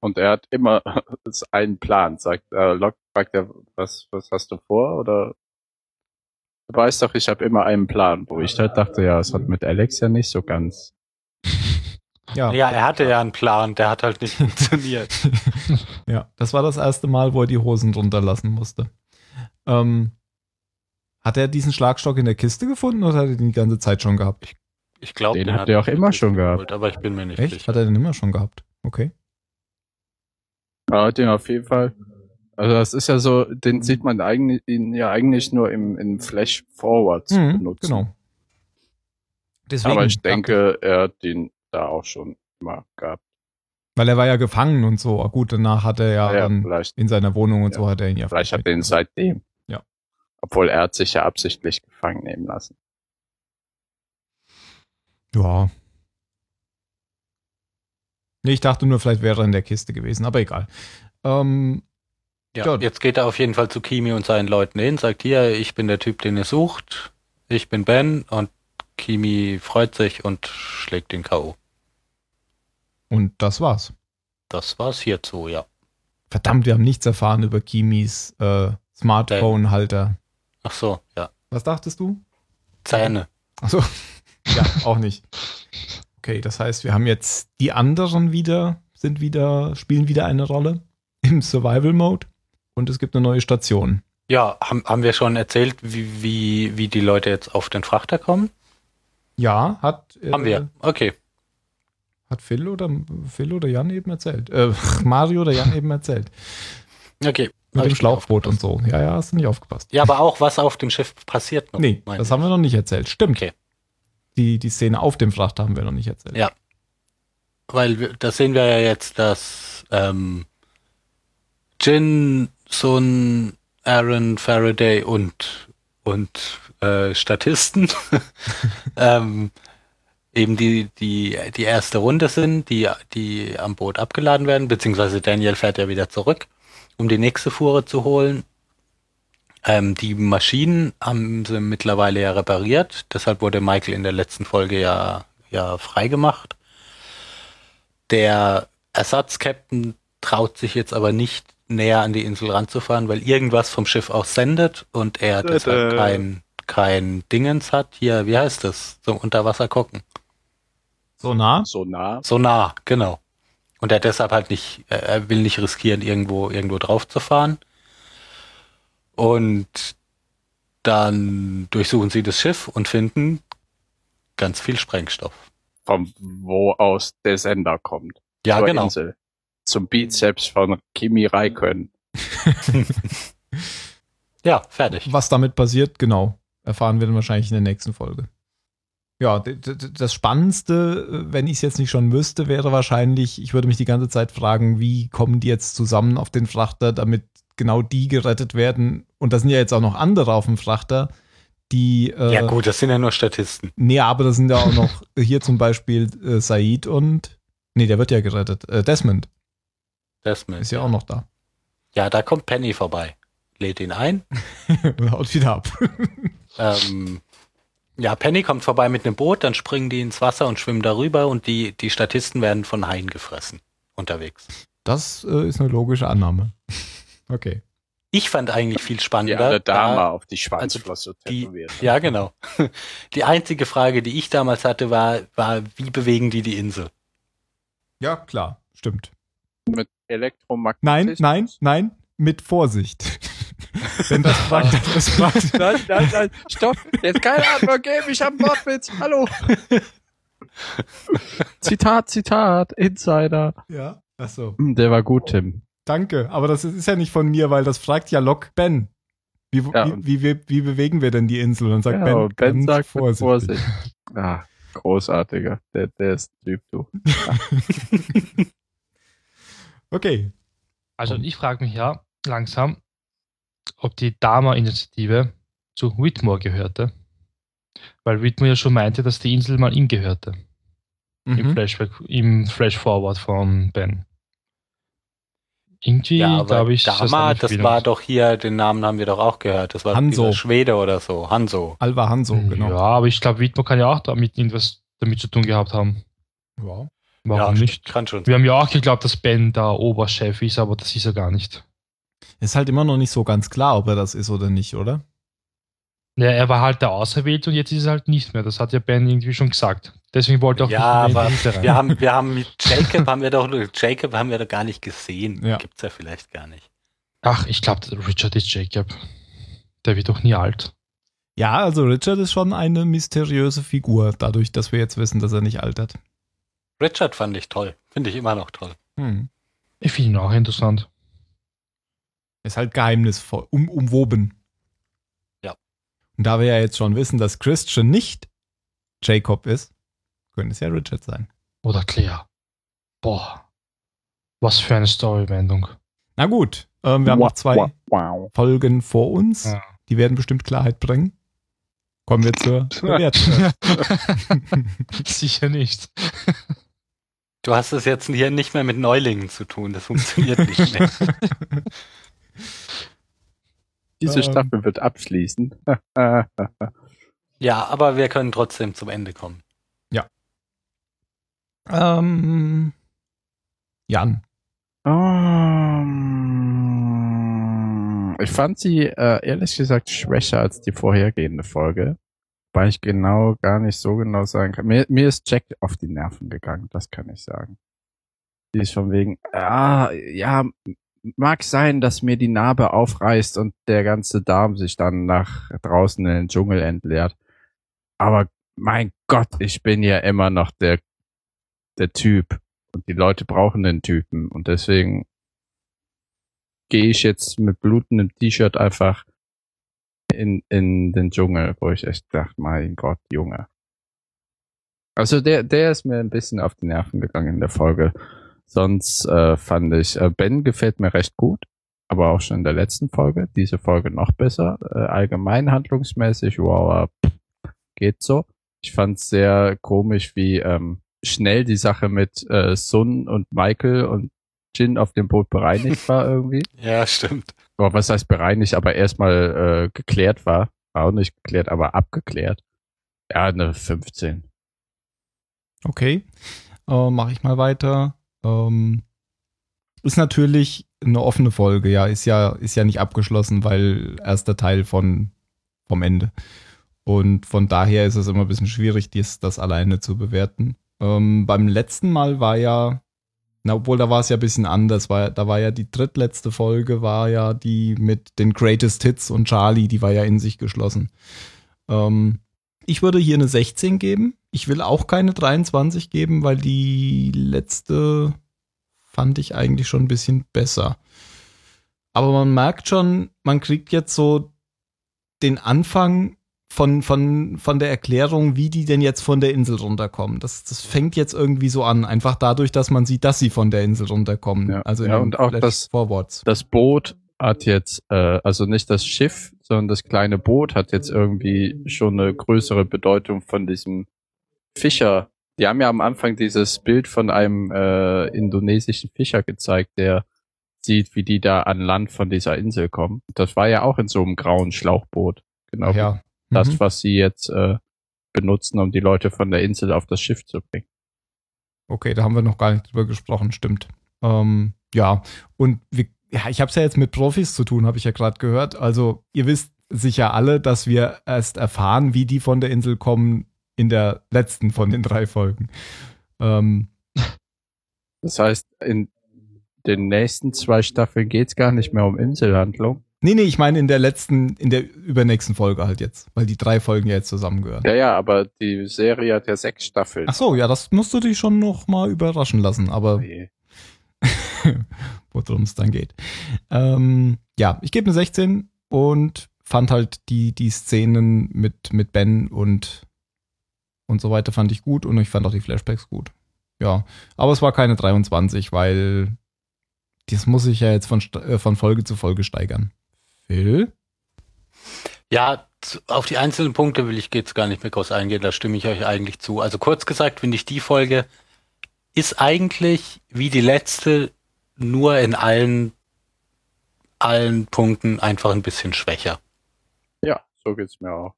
Und er hat immer <laughs> einen Plan. Sagt, äh, Locke fragt er, was, was hast du vor? Oder du weißt doch, ich habe immer einen Plan, wo ich halt dachte, ja, es hat mit Alex ja nicht so ganz. <laughs> ja. Ja, er hatte ja einen Plan, der hat halt nicht <laughs> funktioniert. <laughs> Ja, das war das erste Mal, wo er die Hosen runterlassen musste. Ähm, hat er diesen Schlagstock in der Kiste gefunden oder hat er den die ganze Zeit schon gehabt? Ich glaube, Den hat er auch immer schon gehabt. Aber ich bin mir nicht Echt? sicher. Hat er den immer schon gehabt? Okay. Er hat den auf jeden Fall. Also das ist ja so, den sieht man eigentlich, ihn ja eigentlich nur im, im Flash Forward Mhm, benutzen. genau. Deswegen, Aber ich denke, er hat den da auch schon immer gehabt. Weil er war ja gefangen und so. Ah, Gut, danach hat er ja, Ja, dann vielleicht, in seiner Wohnung und Ja. so hat er ihn ja vielleicht hat er ihn seitdem. Ja. Obwohl er hat sich ja absichtlich gefangen nehmen lassen. Ja. Nee, ich dachte nur, vielleicht wäre er in der Kiste gewesen, aber egal. Ähm, Ja, Ja. jetzt geht er auf jeden Fall zu Kimi und seinen Leuten hin, sagt hier, ich bin der Typ, den ihr sucht, ich bin Ben und Kimi freut sich und schlägt den K.O. und das war's. Das war's hierzu, ja. Verdammt, wir haben nichts erfahren über Kimis äh, Smartphone-Halter. Ach so, ja. Was dachtest du? Zähne. Achso. <laughs> Ja, auch nicht. Okay, das heißt, wir haben jetzt die anderen wieder, sind wieder, spielen wieder eine Rolle im Survival-Mode und es gibt eine neue Station. Ja, haben, haben wir schon erzählt, wie, wie, wie die Leute jetzt auf den Frachter kommen? Ja, hat, äh, Haben wir. Okay. hat Phil oder Phil oder Jan eben erzählt. Äh, <laughs> Mario oder Jan eben erzählt. Okay. Mit dem Schlauchboot und so. Ja, ja, hast du nicht aufgepasst. Ja, aber auch, was auf dem Schiff passiert noch. Nee, das haben wir noch nicht erzählt. Stimmt. Okay. Die, die Szene auf dem Frachter haben wir noch nicht erzählt. Ja. Weil da sehen wir ja jetzt, dass ähm, Jin, Sun, Aaron, Faraday und und äh, Statisten <laughs> ähm, eben die die die erste Runde sind, die die am Boot abgeladen werden, beziehungsweise Daniel fährt ja wieder zurück, um die nächste Fuhre zu holen. Ähm, die Maschinen haben sie mittlerweile ja repariert, deshalb wurde Michael in der letzten Folge ja ja freigemacht. Der Ersatzkapitän traut sich jetzt aber nicht näher an die Insel ranzufahren, weil irgendwas vom Schiff aus sendet und er Dö, deshalb kein, kein Dingens hat. Hier, wie heißt das? Zum Unterwasser gucken. So nah? So nah. So nah, genau. Und er deshalb halt nicht, er- er will nicht riskieren, irgendwo, irgendwo drauf zu fahren. Und dann durchsuchen sie das Schiff und finden ganz viel Sprengstoff. Von wo aus der Sender kommt. Ja, Zur genau. Insel. Zum Bizeps von Kimi Raikön. <laughs> Ja, fertig. Was damit passiert, genau, erfahren wir dann wahrscheinlich in der nächsten Folge. Ja, das Spannendste, wenn ich es jetzt nicht schon wüsste, wäre wahrscheinlich, ich würde mich die ganze Zeit fragen, wie kommen die jetzt zusammen auf den Frachter, damit genau die gerettet werden. Und da sind ja jetzt auch noch andere auf dem Frachter, die. Äh, Ja gut, das sind ja nur Statisten. Nee, aber da sind ja auch noch hier zum Beispiel äh, Said und. Nee, der wird ja gerettet. Äh, Desmond Desmond. ist ja auch noch da. Ja, da kommt Penny vorbei. Lädt ihn ein. <laughs> und haut wieder ab. <laughs> Ähm, ja, Penny kommt vorbei mit einem Boot, dann springen die ins Wasser und schwimmen darüber und die, die Statisten werden von Haien gefressen unterwegs. Das äh, ist eine logische Annahme. <laughs> Okay. Ich fand eigentlich viel Die spannender. eine Dame da- auf die Schwanzflosse die- tätowiert. ja, genau. Die einzige Frage, die ich damals hatte, war, war, wie bewegen die die Insel? Ja, klar, stimmt. Mit Elektromagnetismus. Nein, nein, nein, mit Vorsicht. <laughs> Wenn das fragt, das <laughs> fragt. Nein, nein, nein, stopp. Jetzt keine Antwort geben, ich habe einen Wortwitz. Hallo. <laughs> Zitat, Zitat, Insider. Ja, achso. Der war gut, Tim. Danke, aber das ist ja nicht von mir, weil das fragt ja Lok Ben. Wie, Ja, wie, wie, wie, bewegen wir denn die Insel? Und dann sagt Ja, Ben, und Ben sagt vorsichtig. Vorsicht. Ah, großartiger. Der, der ist Typ, du. Okay. Also ich frage mich ja langsam, ob die Dama-Initiative zu Whitmore gehörte. Weil Whitmore ja schon meinte, dass die Insel mal ihm gehörte. Im Mhm. Flashback, im Flash-Forward von Ben. Irgendwie Ja, glaube ich, Dama, das Verbindung. war doch hier, den Namen haben wir doch auch gehört. Das war Hanso. Schwede oder so. Hanso. Alva Hanso, genau. Ja, aber ich glaube, Whitmore kann ja auch damit irgendwas damit zu tun gehabt haben. Ja. Warum ja, nicht? Kann schon. Wir haben ja auch geglaubt, dass Ben der Oberchef ist, aber das ist er gar nicht. Ist halt immer noch nicht so ganz klar, ob er das ist oder nicht, oder? Ja, er war halt der Auserwählte und jetzt ist er halt nicht mehr. Das hat ja Ben irgendwie schon gesagt. Deswegen wollte er auch Ja, nicht mehr aber rein. wir haben, wir haben mit Jacob haben wir doch, Jacob haben wir doch gar nicht gesehen. Ja. Gibt's ja vielleicht gar nicht. Ach, ich glaube, Richard ist Jacob. Der wird doch nie alt. Ja, also Richard ist schon eine mysteriöse Figur, dadurch, dass wir jetzt wissen, dass er nicht altert. Richard fand ich toll. Finde ich immer noch toll. Hm. Ich finde ihn auch interessant. Ist halt geheimnisvoll, um, umwoben. Ja. Und da wir ja jetzt schon wissen, dass Christian nicht Jacob ist, könnte es ja Richard sein. Oder Claire. Boah. Was für eine Storywendung. Na gut, ähm, wir haben noch zwei Wow, wow. Folgen vor uns. Ja. Die werden bestimmt Klarheit bringen. Kommen wir zur <laughs> Bewertung. <laughs> Sicher nicht. Du hast es jetzt hier nicht mehr mit Neulingen zu tun. Das funktioniert nicht mehr. <laughs> Diese Ähm. Staffel wird abschließen. <laughs> Ja, aber wir können trotzdem zum Ende kommen. ähm, Jan. Ähm, ich fand sie äh, ehrlich gesagt schwächer als die vorhergehende Folge, weil ich genau gar nicht so genau sagen kann. Mir, mir ist Jack auf die Nerven gegangen, das kann ich sagen. Die ist von wegen, ah, ja, mag sein, dass mir die Narbe aufreißt und der ganze Darm sich dann nach draußen in den Dschungel entleert. Aber mein Gott, ich bin ja immer noch der, der Typ. Und die Leute brauchen den Typen. Und deswegen gehe ich jetzt mit blutendem T-Shirt einfach in, in den Dschungel, wo ich echt dachte, mein Gott, Junge. Also der, der ist mir ein bisschen auf die Nerven gegangen in der Folge. Sonst äh, fand ich, äh, Ben gefällt mir recht gut, aber auch schon in der letzten Folge. Diese Folge noch besser. Äh, allgemein handlungsmäßig, wow, äh, geht so. Ich fand es sehr komisch, wie ähm, schnell die Sache mit äh, Sun und Michael und Jin auf dem Boot bereinigt war irgendwie. <laughs> Ja, stimmt. Boah, was heißt bereinigt, aber erstmal äh, geklärt war. War auch nicht geklärt, aber abgeklärt. Ja, eine 15. Okay. Äh, Mache ich mal weiter. Ähm, ist natürlich eine offene Folge, ja. Ist ja, ist ja nicht abgeschlossen, weil erster Teil von, vom Ende. Und von daher ist es immer ein bisschen schwierig, dies, das alleine zu bewerten. Ähm, beim letzten Mal war ja, na, obwohl da war es ja ein bisschen anders, war, da war ja die drittletzte Folge, war ja die mit den Greatest Hits und Charlie, die war ja in sich geschlossen. Ähm, ich würde hier eine 16 geben. Ich will auch keine 23 geben, weil die letzte fand ich eigentlich schon ein bisschen besser. Aber man merkt schon, man kriegt jetzt so den Anfang von, von, von der Erklärung, wie die denn jetzt von der Insel runterkommen. Das, das fängt jetzt irgendwie so an, einfach dadurch, dass man sieht, dass sie von der Insel runterkommen. Ja. Also Ja, und auch das-. Das Boot hat jetzt, äh, also nicht das Schiff, sondern das kleine Boot hat jetzt irgendwie schon eine größere Bedeutung von diesem Fischer. Die haben ja am Anfang dieses Bild von einem äh, indonesischen Fischer gezeigt, der sieht, wie die da an Land von dieser Insel kommen. Das war ja auch in so einem grauen Schlauchboot. Genau. Ach ja. Das, Mhm. was sie jetzt äh, benutzen, um die Leute von der Insel auf das Schiff zu bringen. Okay, da haben wir noch gar nicht drüber gesprochen, stimmt. Ähm, ja, und wir, ja, ich habe es ja jetzt mit Profis zu tun, habe ich ja gerade gehört. Also ihr wisst sicher alle, dass wir erst erfahren, wie die von der Insel kommen in der letzten von den drei Folgen. Ähm, Das heißt, in den nächsten zwei Staffeln geht's gar nicht mehr um Inselhandlung. Nee, nee, ich meine in der letzten, in der übernächsten Folge halt jetzt, weil die drei Folgen ja jetzt zusammengehören. Ja, ja, aber die Serie hat ja sechs Staffeln. Ach so, ja, das musst du dich schon noch mal überraschen lassen, aber Nee. <laughs> worum es dann geht. Ähm, ja, ich gebe eine 16 und fand halt die, die Szenen mit, mit Ben und, und so weiter fand ich gut und ich fand auch die Flashbacks gut. Ja, aber es war keine 23, weil das muss ich ja jetzt von, äh, von Folge zu Folge steigern. Phil? Ja, auf die einzelnen Punkte will ich jetzt gar nicht mehr groß eingehen, da stimme ich euch eigentlich zu. Also kurz gesagt, finde ich, die Folge ist eigentlich wie die letzte nur in allen, allen Punkten einfach ein bisschen schwächer. Ja, so geht's mir auch.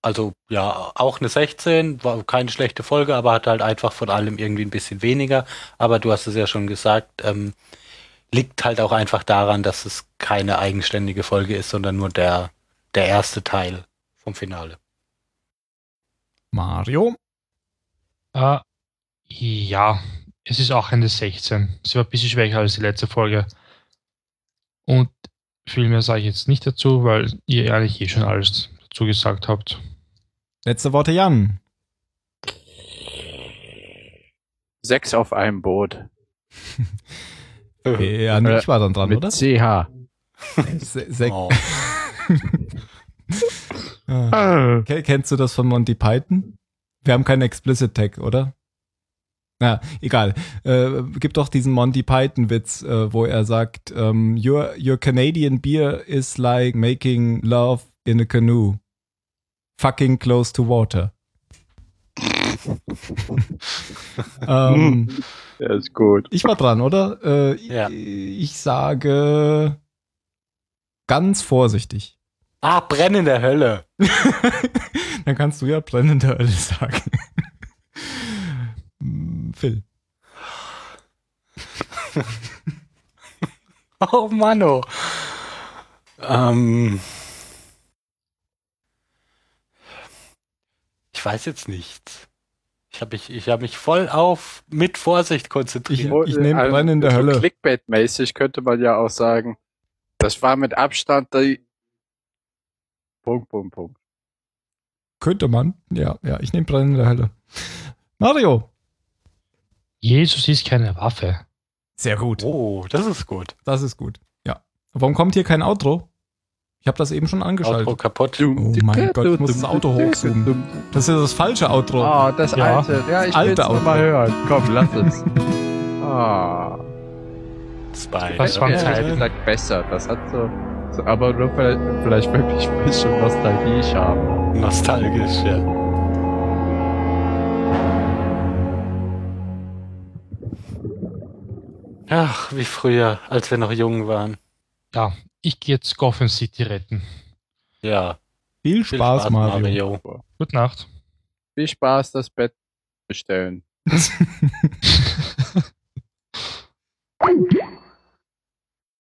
Also ja, auch eine 16, war keine schlechte Folge, aber hat halt einfach von allem irgendwie ein bisschen weniger. Aber du hast es ja schon gesagt, ähm, liegt halt auch einfach daran, dass es keine eigenständige Folge ist, sondern nur der, der erste Teil vom Finale. Mario? Äh, ja, es ist auch eine 16. Sie war ein bisschen schwächer als die letzte Folge. Und viel mehr sage ich jetzt nicht dazu, weil ihr eigentlich eh schon alles dazu gesagt habt. Letzte Worte, Jan. Sechs auf einem Boot. <laughs> Ja, ich war dann dran, Mit oder? CH. <laughs> Se Oh. <laughs> Ah. Ke- Kennst du das von Monty Python? Wir haben keinen Explicit Tag, oder? Na, egal. Äh, gibt doch diesen Monty Python-Witz, äh, wo er sagt, ähm, your, your Canadian beer is like making love in a canoe. Fucking close to water. <laughs> ähm, Ja, ist gut. ich war dran, oder? Äh, Ja. Ich sage ganz vorsichtig. Ah, brennende Hölle. <laughs> Dann kannst du ja brennende Hölle sagen. Phil. <laughs> Oh Mann, oh. Ähm, ich weiß jetzt nichts. Ich habe mich, ich hab mich voll auf mit Vorsicht konzentriert. Ich nehm Also, brennende so Hölle. Clickbait-mäßig könnte man ja auch sagen, das war mit Abstand die Punkt, Punkt, Punkt. Könnte man. Ja, ja, ich nehme brennende Hölle. Mario. Jesus ist keine Waffe. Sehr gut. Oh, das ist gut. Das ist gut. Ja. Warum kommt hier kein Outro? Ich habe das eben schon angeschaltet. Outro kaputt. Oh mein Gott, ich muss das Auto hochzoomen. Das ist das falsche Outro. Oh, das Ja. alte. Ja, ich will's noch mal Auto. hören. Komm, lass es. <laughs> Ah. Zwei. Das Zeiten. ehrlich gesagt besser. Das hat so, so aber nur vielleicht, vielleicht wirklich ein bisschen Nostalgie ich habe. Nostalgisch, ja. Ach, wie früher, als wir noch jung waren. Ja, ich gehe jetzt Gotham City retten. Ja. Viel Viel Spaß, Mario. Gute Nacht. Viel Spaß, das Bett bestellen. <laughs> <laughs>